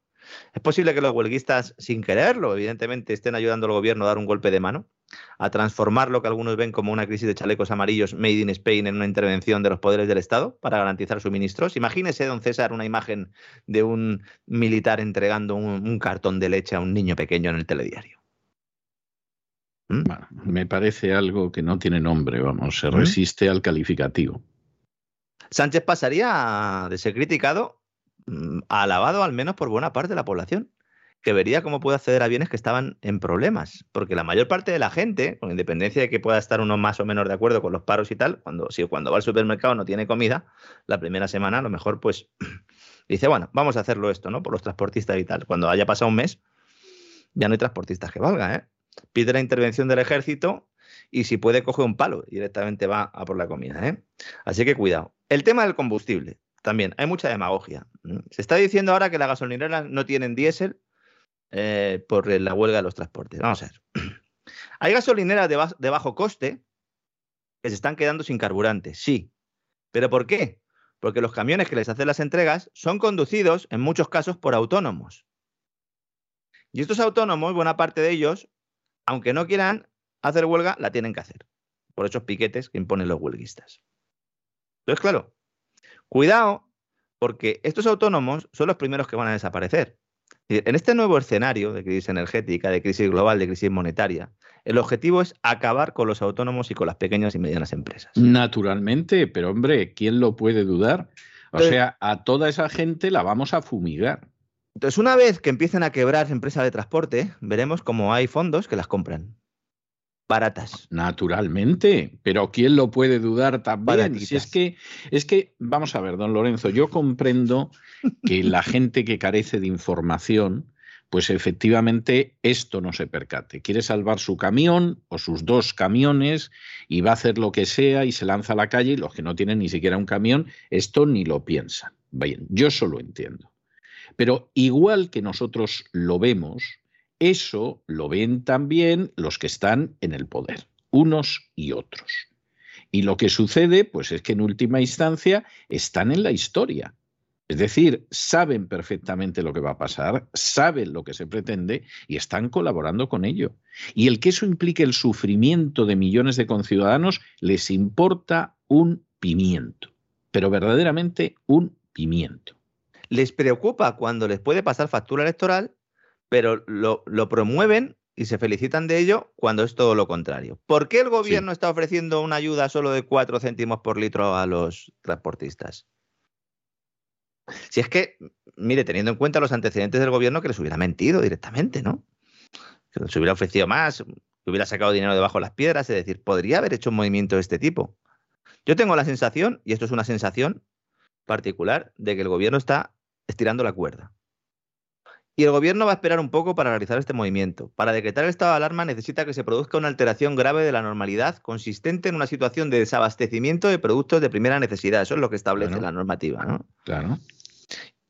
es posible que los huelguistas, sin quererlo, evidentemente, estén ayudando al gobierno a dar un golpe de mano, a transformar lo que algunos ven como una crisis de chalecos amarillos made in Spain en una intervención de los poderes del Estado para garantizar suministros. Imagínese, don César, una imagen de un militar entregando un, cartón de leche a un niño pequeño en el telediario. ¿Mm? me parece algo que no tiene nombre, vamos, se ¿Mm? resiste al calificativo. Sánchez pasaría de ser criticado Mm, alabado al menos por buena parte de la población, que vería cómo puede acceder a bienes que estaban en problemas. Porque la mayor parte de la gente, con independencia de que pueda estar uno más o menos de acuerdo con los paros y tal, cuando, si cuando va al supermercado no tiene comida, la primera semana a lo mejor pues [CLEARS THROAT] dice, bueno, vamos a hacerlo esto, ¿no? Por los transportistas y tal. Cuando haya pasado un mes, ya no hay transportistas que valga, ¿eh? Pide la intervención del ejército y si puede coge un palo y directamente va a por la comida, ¿eh? Así que cuidado. El tema del combustible también hay mucha demagogia. Se está diciendo ahora que las gasolineras no tienen diésel eh, por la huelga de los transportes. Vamos a ver. [CLEARS THROAT] Hay gasolineras de, bajo coste que se están quedando sin carburante, sí. ¿Pero por qué? Porque los camiones que les hacen las entregas son conducidos en muchos casos por autónomos. Y estos autónomos, buena parte de ellos, aunque no quieran hacer huelga, la tienen que hacer. Por esos piquetes que imponen los huelguistas. Entonces, claro, Cuidado, porque estos autónomos son los primeros que van a desaparecer. En este nuevo escenario de crisis energética, de crisis global, de crisis monetaria, el objetivo es acabar con los autónomos y con las pequeñas y medianas empresas. Naturalmente, pero hombre, ¿quién lo puede dudar? O sea, a toda esa gente la vamos a fumigar. Entonces, una vez que empiecen a quebrar empresas de transporte, veremos cómo hay fondos que las compran. Baratas. Naturalmente, pero ¿quién lo puede dudar también? Si es que, es que, vamos a ver, don Lorenzo, yo comprendo que [LAUGHS] la gente que carece de información, pues efectivamente esto no se percate. Quiere salvar su camión o sus dos camiones y va a hacer lo que sea y se lanza a la calle y los que no tienen ni siquiera un camión, esto ni lo piensan. Bien, yo solo entiendo. Pero igual que nosotros lo vemos, eso lo ven también los que están en el poder, unos y otros. Y lo que sucede, pues es que en última instancia están en la historia. Es decir, saben perfectamente lo que va a pasar, saben lo que se pretende y están colaborando con ello. Y el que eso implique el sufrimiento de millones de conciudadanos les importa un pimiento, pero verdaderamente un pimiento. Les preocupa cuando les puede pasar factura electoral, pero lo, promueven y se felicitan de ello cuando es todo lo contrario. ¿Por qué el gobierno está ofreciendo una ayuda solo de 4 céntimos por litro a los transportistas? Si es que, mire, teniendo en cuenta los antecedentes del gobierno, que les hubiera mentido directamente, ¿no? Que les hubiera ofrecido más, que hubiera sacado dinero debajo de las piedras, es decir, podría haber hecho un movimiento de este tipo. Yo tengo la sensación, y esto es una sensación particular, de que el gobierno está estirando la cuerda. Y el gobierno va a esperar un poco para realizar este movimiento. Para decretar el estado de alarma necesita que se produzca una alteración grave de la normalidad consistente en una situación de desabastecimiento de productos de primera necesidad. Eso es lo que establece la normativa. ¿no? Claro.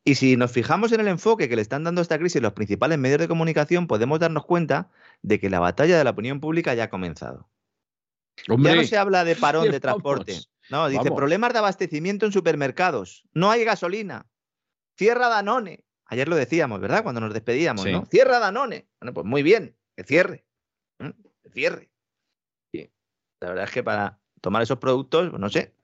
Y si nos fijamos en el enfoque que le están dando a esta crisis los principales medios de comunicación, podemos darnos cuenta de que la batalla de la opinión pública ya ha comenzado. ya no se habla de parón de [LAUGHS] transporte. No, dice problemas de abastecimiento en supermercados. No hay gasolina. Cierra Danone. Ayer lo decíamos, ¿verdad? Cuando nos despedíamos, ¿no? Cierra Danone. Bueno, pues muy bien, que cierre. Que cierre. La verdad es que para tomar esos productos, pues no sé.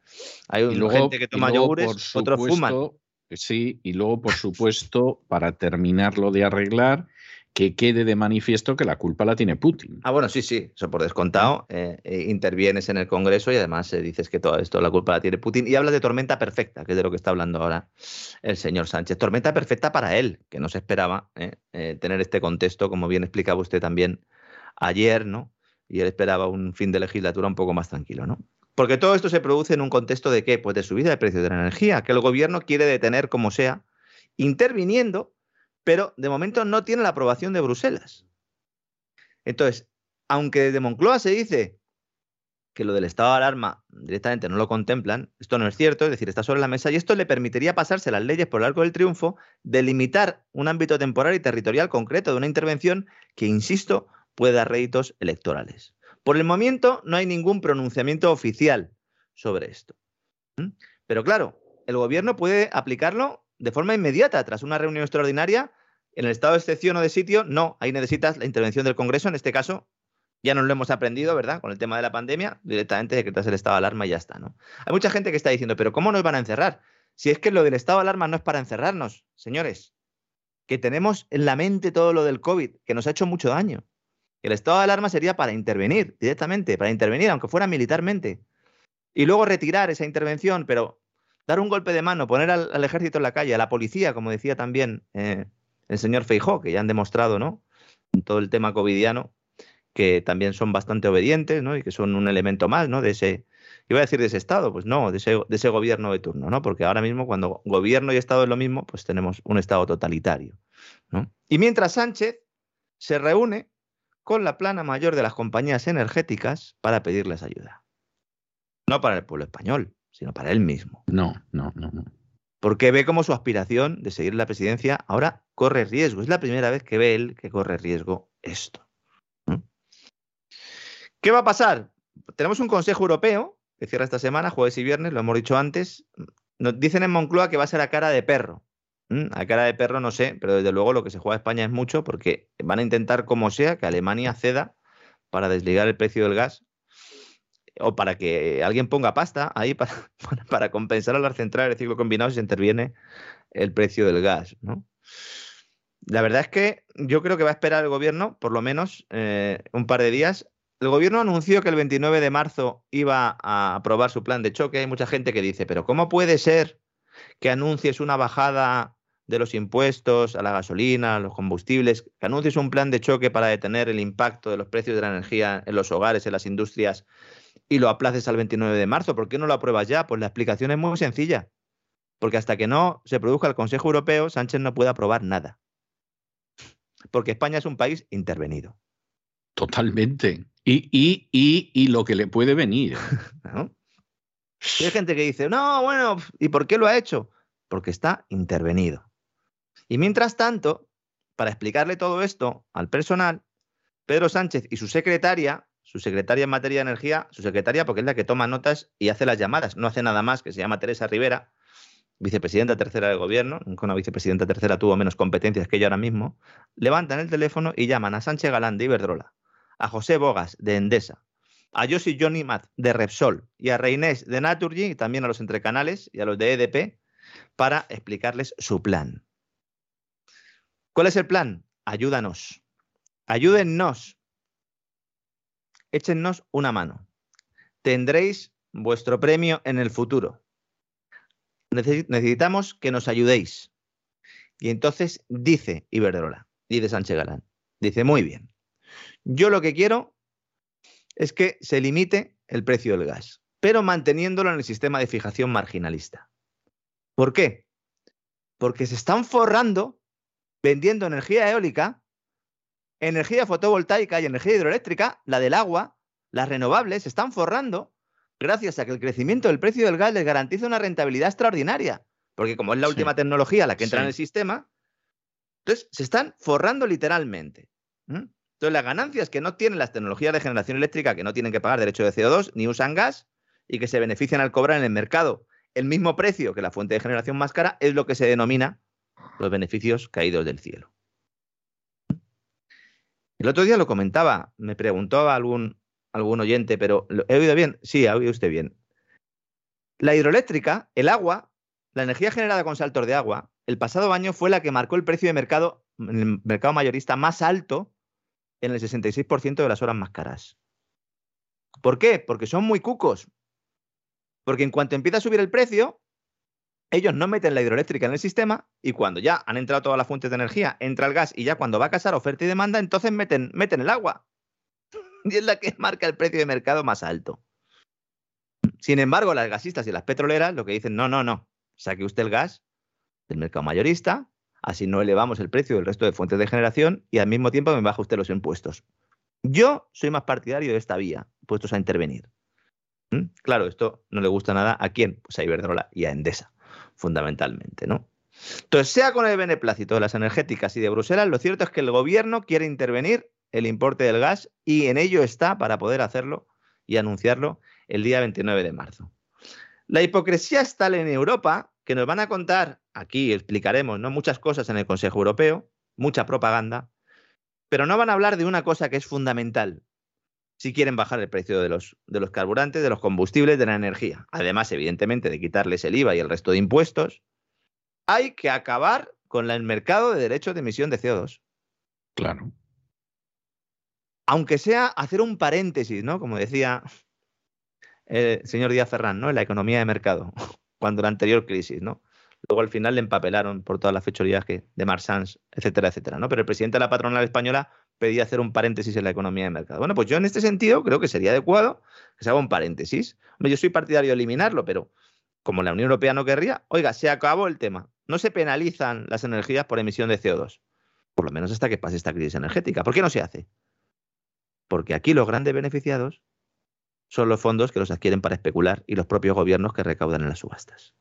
Hay gente que toma yogures, otros fuman. Sí, y luego, por supuesto, para terminarlo de arreglar, que quede de manifiesto que la culpa la tiene Putin. Ah, bueno, sí, sí, eso por descontado. Eh, eh, intervienes en el Congreso y además eh, dices que todo esto, la culpa la tiene Putin. Y hablas de tormenta perfecta, que es de lo que está hablando ahora el señor Sánchez. Tormenta perfecta para él, que no se esperaba tener este contexto, como bien explicaba usted también ayer, ¿no? Y él esperaba un fin de legislatura un poco más tranquilo, ¿no? Porque todo esto se produce en un contexto de qué? Pues de subida del precio de la energía, que el gobierno quiere detener como sea, interviniendo pero de momento no tiene la aprobación de Bruselas. Entonces, aunque desde Moncloa se dice que lo del estado de alarma directamente no lo contemplan, esto no es cierto, es decir, está sobre la mesa y esto le permitiría pasarse las leyes por el arco del triunfo, delimitar un ámbito temporal y territorial concreto de una intervención que, insisto, puede dar réditos electorales. Por el momento no hay ningún pronunciamiento oficial sobre esto. ¿Mm? Pero claro, el gobierno puede aplicarlo de forma inmediata, tras una reunión extraordinaria, en el estado de excepción o de sitio, no, ahí necesitas la intervención del Congreso, en este caso ya nos lo hemos aprendido, ¿verdad? Con el tema de la pandemia, directamente decretas el estado de alarma y ya está, ¿no? Hay mucha gente que está diciendo, pero ¿cómo nos van a encerrar? Si es que lo del estado de alarma no es para encerrarnos, señores, que tenemos en la mente todo lo del COVID, que nos ha hecho mucho daño. El estado de alarma sería para intervenir directamente, para intervenir, aunque fuera militarmente. Y luego retirar esa intervención, pero dar un golpe de mano, poner al, ejército en la calle, a la policía, como decía también eh, el señor Feijó, que ya han demostrado, ¿no? En todo el tema covidiano, que también son bastante obedientes, ¿no? Y que son un elemento más, ¿no? De ese, iba a decir de ese Estado, pues no, de ese, de ese gobierno de turno, ¿no? Porque ahora mismo cuando gobierno y Estado es lo mismo, pues tenemos un Estado totalitario, ¿no? Y mientras Sánchez se reúne con la plana mayor de las compañías energéticas para pedirles ayuda. No para el pueblo español, sino para él mismo. No, no, no, no. Porque ve como su aspiración de seguir la presidencia ahora corre riesgo. Es la primera vez que ve él que corre riesgo esto. ¿Qué va a pasar? Tenemos un Consejo Europeo que cierra esta semana, jueves y viernes, lo hemos dicho antes. Nos dicen en Moncloa que va a ser a cara de perro. A cara de perro no sé, pero desde luego lo que se juega a España es mucho porque van a intentar como sea que Alemania ceda para desligar el precio del gas o para que alguien ponga pasta ahí [LAUGHS] para, para compensar a las centrales de ciclo combinado si interviene el precio del gas. ¿no? La verdad es que yo creo que va a esperar el gobierno por lo menos eh, un par de días. El gobierno anunció que el 29 de marzo iba a aprobar su plan de choque. Hay mucha gente que dice, pero ¿cómo puede ser que anuncies una bajada de los impuestos a la gasolina, a los combustibles, que anuncies un plan de choque para detener el impacto de los precios de la energía en los hogares, en las industrias, y lo aplaces al 29 de marzo? ¿Por qué no lo apruebas ya? Pues la explicación es muy sencilla. Porque hasta que no se produzca el Consejo Europeo, Sánchez no puede aprobar nada. Porque España es un país intervenido. Totalmente. Y, y, y, y lo que le puede venir. [LAUGHS] ¿No? hay gente que dice, no, bueno, ¿y por qué lo ha hecho? Porque está intervenido. Y mientras tanto, para explicarle todo esto al personal, Pedro Sánchez y su secretaria, su secretaria en materia de energía, su secretaria porque es la que toma notas y hace las llamadas, no hace nada más, que se llama Teresa Rivera, vicepresidenta tercera del gobierno, nunca una vicepresidenta tercera tuvo menos competencias que ella ahora mismo, levantan el teléfono y llaman a Sánchez Galán de Iberdrola, a José Bogas de Endesa, a Josie Johnny Matt de Repsol y a Reinés de Naturgy, y también a los entrecanales y a los de EDP, para explicarles su plan. ¿Cuál es el plan? Ayúdanos. Ayúdennos. Échennos una mano. Tendréis vuestro premio en el futuro. Necesitamos que nos ayudéis. Y entonces dice Iberdrola, dice Sánchez Galán, dice, muy bien, yo lo que quiero es que se limite el precio del gas, pero manteniéndolo en el sistema de fijación marginalista. ¿Por qué? Porque se están forrando vendiendo energía eólica, energía fotovoltaica y energía hidroeléctrica, la del agua, las renovables, se están forrando gracias a que el crecimiento del precio del gas les garantiza una rentabilidad extraordinaria. Porque como es la última tecnología la que entra en el sistema, entonces se están forrando literalmente. Entonces, las ganancias que no tienen las tecnologías de generación eléctrica, que no tienen que pagar derecho de CO2 ni usan gas y que se benefician al cobrar en el mercado el mismo precio que la fuente de generación más cara, es lo que se denomina los beneficios caídos del cielo. El otro día lo comentaba, me preguntó algún, algún oyente, pero ¿he oído bien? Sí, ha oído usted bien. La hidroeléctrica, el agua, la energía generada con saltos de agua, el pasado año fue la que marcó el precio de mercado, el mercado mayorista más alto en el 66% de las horas más caras. ¿Por qué? Porque son muy cucos. Porque en cuanto empieza a subir el precio, ellos no meten la hidroeléctrica en el sistema y cuando ya han entrado todas las fuentes de energía, entra el gas y ya cuando va a casar oferta y demanda, entonces meten, meten el agua. [LAUGHS] Y es la que marca el precio de mercado más alto. Sin embargo, las gasistas y las petroleras lo que dicen, no, no, no, saque usted el gas del mercado mayorista, Así no elevamos el precio del resto de fuentes de generación y al mismo tiempo me baja usted los impuestos. Yo soy más partidario de esta vía, puestos a intervenir. ¿Mm? Claro, esto no le gusta nada a quién, pues a Iberdrola y a Endesa, fundamentalmente, ¿no? Entonces, sea con el beneplácito de las energéticas y de Bruselas, lo cierto es que el gobierno quiere intervenir el importe del gas y en ello está para poder hacerlo y anunciarlo el día 29 de marzo. La hipocresía está en Europa que nos van a contar, aquí explicaremos, ¿no? Muchas cosas en el Consejo Europeo, mucha propaganda, pero no van a hablar de una cosa que es fundamental si quieren bajar el precio de los, de los carburantes, de los combustibles, de la energía. Además, evidentemente, de quitarles el IVA y el resto de impuestos, hay que acabar con el mercado de derechos de emisión de CO2. Claro. Aunque sea hacer un paréntesis, ¿no? Como decía el señor Díaz Ferrán, ¿no? En la economía de mercado [LAUGHS] cuando la anterior crisis, ¿no? Luego al final le empapelaron por todas las fechorías que, de Marsans, etcétera, etcétera, ¿no? Pero el presidente de la patronal española pedía hacer un paréntesis en la economía de mercado. Bueno, pues yo en este sentido creo que sería adecuado que se haga un paréntesis. yo soy partidario de eliminarlo, pero como la Unión Europea no querría, oiga, se acabó el tema. No se penalizan las energías por emisión de CO2. Por lo menos hasta que pase esta crisis energética. ¿Por qué no se hace? Porque aquí los grandes beneficiados son los fondos que los adquieren para especular y los propios gobiernos que recaudan en las subastas.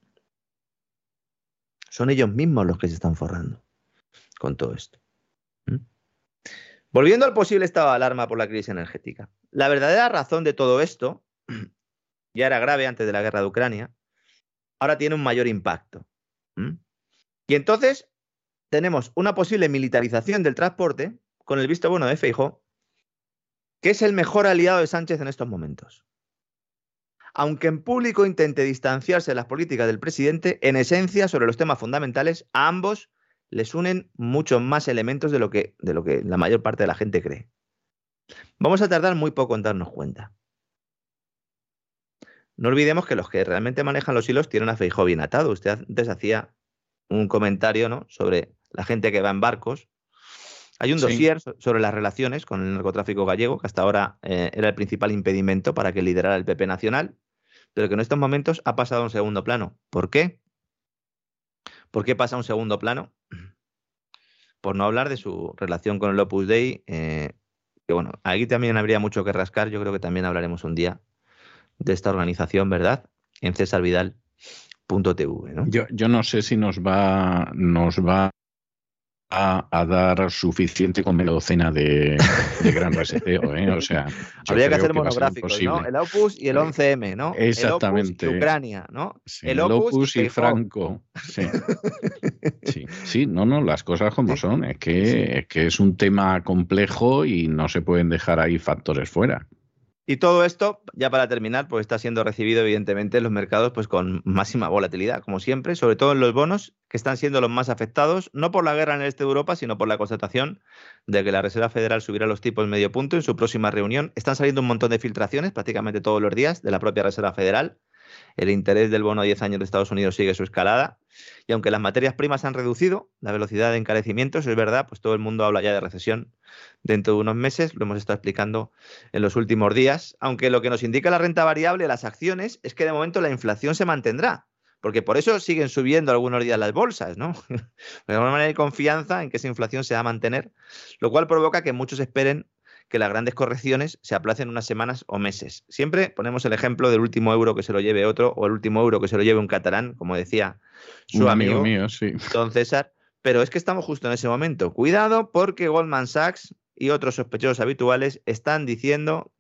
Son ellos mismos los que se están forrando con todo esto. Volviendo al posible estado de alarma por la crisis energética. La verdadera razón de todo esto [CLEARS THROAT] ya era grave antes de la guerra de Ucrania, ahora tiene un mayor impacto. Y entonces tenemos una posible militarización del transporte con el visto bueno de Feijóo que es el mejor aliado de Sánchez en estos momentos. Aunque en público intente distanciarse de las políticas del presidente, en esencia, sobre los temas fundamentales, ambos les unen muchos más elementos de lo que, de lo que la mayor parte de la gente cree. Vamos a tardar muy poco en darnos cuenta. No olvidemos que los que realmente manejan los hilos tienen a Feijó bien atado. Usted antes hacía un comentario ¿no? sobre la gente que va en barcos. Hay un dossier sobre las relaciones con el narcotráfico gallego, que hasta ahora eh, era el principal impedimento para que liderara el PP nacional, pero que en estos momentos ha pasado a un segundo plano. ¿Por qué? ¿Por qué pasa a un segundo plano? Por no hablar de su relación con el Opus Dei, eh, que bueno, aquí también habría mucho que rascar, yo creo que también hablaremos un día de esta organización, ¿verdad? En cesarvidal.tv. ¿no? Yo, yo no sé si nos va, nos va a, dar suficiente con media docena de, gran reseteo. ¿eh? O sea, [LAUGHS] habría que hacer monográficos, ¿no? El Opus y el 11M, ¿no? Exactamente. El Opus y Ucrania, ¿no? el, Opus, y, Franco. Sí. sí. sí, no, no, las cosas como son. Es que, es que es un tema complejo y no se pueden dejar ahí factores fuera. Y todo esto, ya para terminar, pues está siendo recibido evidentemente en los mercados pues con máxima volatilidad, como siempre, sobre todo en los bonos, que están siendo los más afectados, no por la guerra en el este de Europa, sino por la constatación de que la Reserva Federal subirá los tipos medio punto en su próxima reunión. Están saliendo un montón de filtraciones prácticamente todos los días de la propia Reserva Federal. El interés del bono a 10 años de Estados Unidos sigue su escalada. Y aunque las materias primas han reducido la velocidad de encarecimiento, eso es verdad, pues todo el mundo habla ya de recesión dentro de unos meses, lo hemos estado explicando en los últimos días, aunque lo que nos indica la renta variable, las acciones, es que de momento la inflación se mantendrá, porque por eso siguen subiendo algunos días las bolsas, ¿no? [LAUGHS] De alguna manera hay confianza en que esa inflación se va a mantener, lo cual provoca que muchos esperen que las grandes correcciones se aplacen unas semanas o meses. Siempre ponemos el ejemplo del último euro que se lo lleve otro o el último euro que se lo lleve un catalán, como decía su amigo, mío, sí. don César, pero es que estamos justo en ese momento. Cuidado porque Goldman Sachs y otros sospechosos habituales están diciendo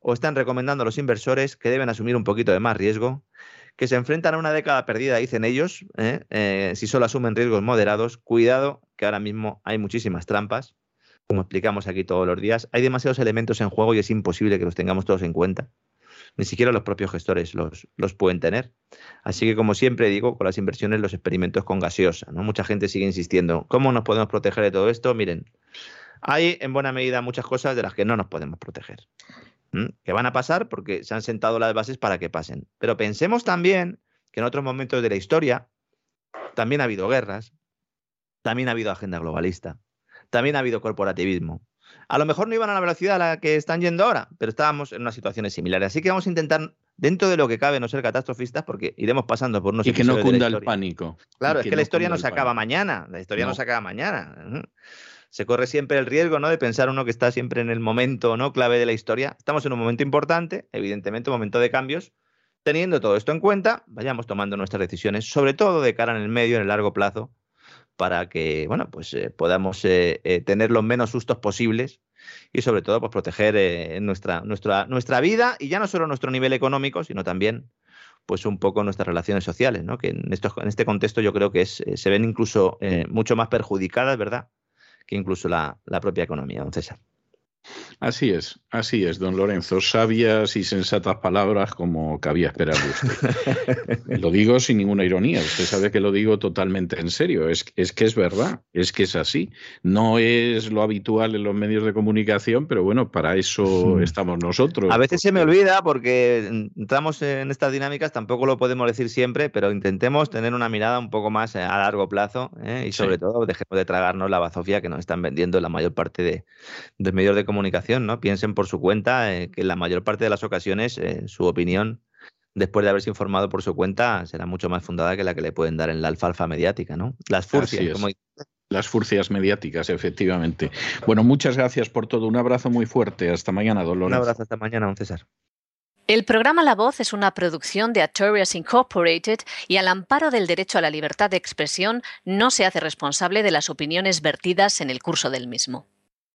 o están recomendando a los inversores que deben asumir un poquito de más riesgo, que se enfrentan a una década perdida, dicen ellos, ¿eh? Eh, si solo asumen riesgos moderados. Cuidado, que ahora mismo hay muchísimas trampas, como explicamos aquí todos los días. Hay demasiados elementos en juego y es imposible que los tengamos todos en cuenta ni siquiera los propios gestores los, los, pueden tener. Así que, como siempre digo, con las inversiones, los experimentos con gaseosa. ¿no? Mucha gente sigue insistiendo, ¿cómo nos podemos proteger de todo esto? Miren, hay en buena medida muchas cosas de las que no nos podemos proteger. Que van a pasar porque se han sentado las bases para que pasen. Pero pensemos también que en otros momentos de la historia también ha habido guerras, también ha habido agenda globalista, también ha habido corporativismo, a lo mejor no iban a la velocidad a la que están yendo ahora, pero estábamos en unas situaciones similares. Así que vamos a intentar, dentro de lo que cabe, no ser catastrofistas, porque iremos pasando por unos Y que no cunda el pánico. Claro, es que, la historia no se acaba mañana. La historia no, se acaba mañana. Se corre siempre el riesgo, ¿no? De pensar uno que está siempre en el momento, ¿no? Clave de la historia. Estamos en un momento importante, evidentemente, un momento de cambios. Teniendo todo esto en cuenta, vayamos tomando nuestras decisiones, sobre todo de cara en el medio, en el largo plazo, para que bueno, pues, eh, podamos eh, eh, tener los menos sustos posibles y sobre todo pues, proteger nuestra, nuestra, nuestra vida y ya no solo nuestro nivel económico, sino también pues un poco nuestras relaciones sociales, ¿no? que en, esto, en este contexto yo creo que es, se ven incluso mucho más perjudicadas, ¿verdad?, que incluso la, la propia economía, don César. Así es, así es, don Lorenzo. Sabias y sensatas palabras como cabía esperar de usted. [LAUGHS] lo digo sin ninguna ironía, usted sabe que lo digo totalmente en serio. Es, es que es verdad, es que es así. No es lo habitual en los medios de comunicación, pero bueno, para eso estamos nosotros. A veces se me olvida porque entramos en estas dinámicas, tampoco lo podemos decir siempre, pero intentemos tener una mirada un poco más a largo plazo ¿eh? y sobre todo dejemos de tragarnos la bazofia que nos están vendiendo la mayor parte de, de medios de comunicación, ¿no? Piensen por su cuenta eh, que en la mayor parte de las ocasiones eh, su opinión, después de haberse informado por su cuenta, será mucho más fundada que la que le pueden dar en la alfalfa mediática, ¿no? Las furcias, como las furcias mediáticas, efectivamente. Bueno, muchas gracias por todo. Un abrazo muy fuerte. Hasta mañana, Dolores. Un abrazo hasta mañana, don César. El programa La Voz es una producción de Artorias Incorporated y al amparo del derecho a la libertad de expresión no se hace responsable de las opiniones vertidas en el curso del mismo.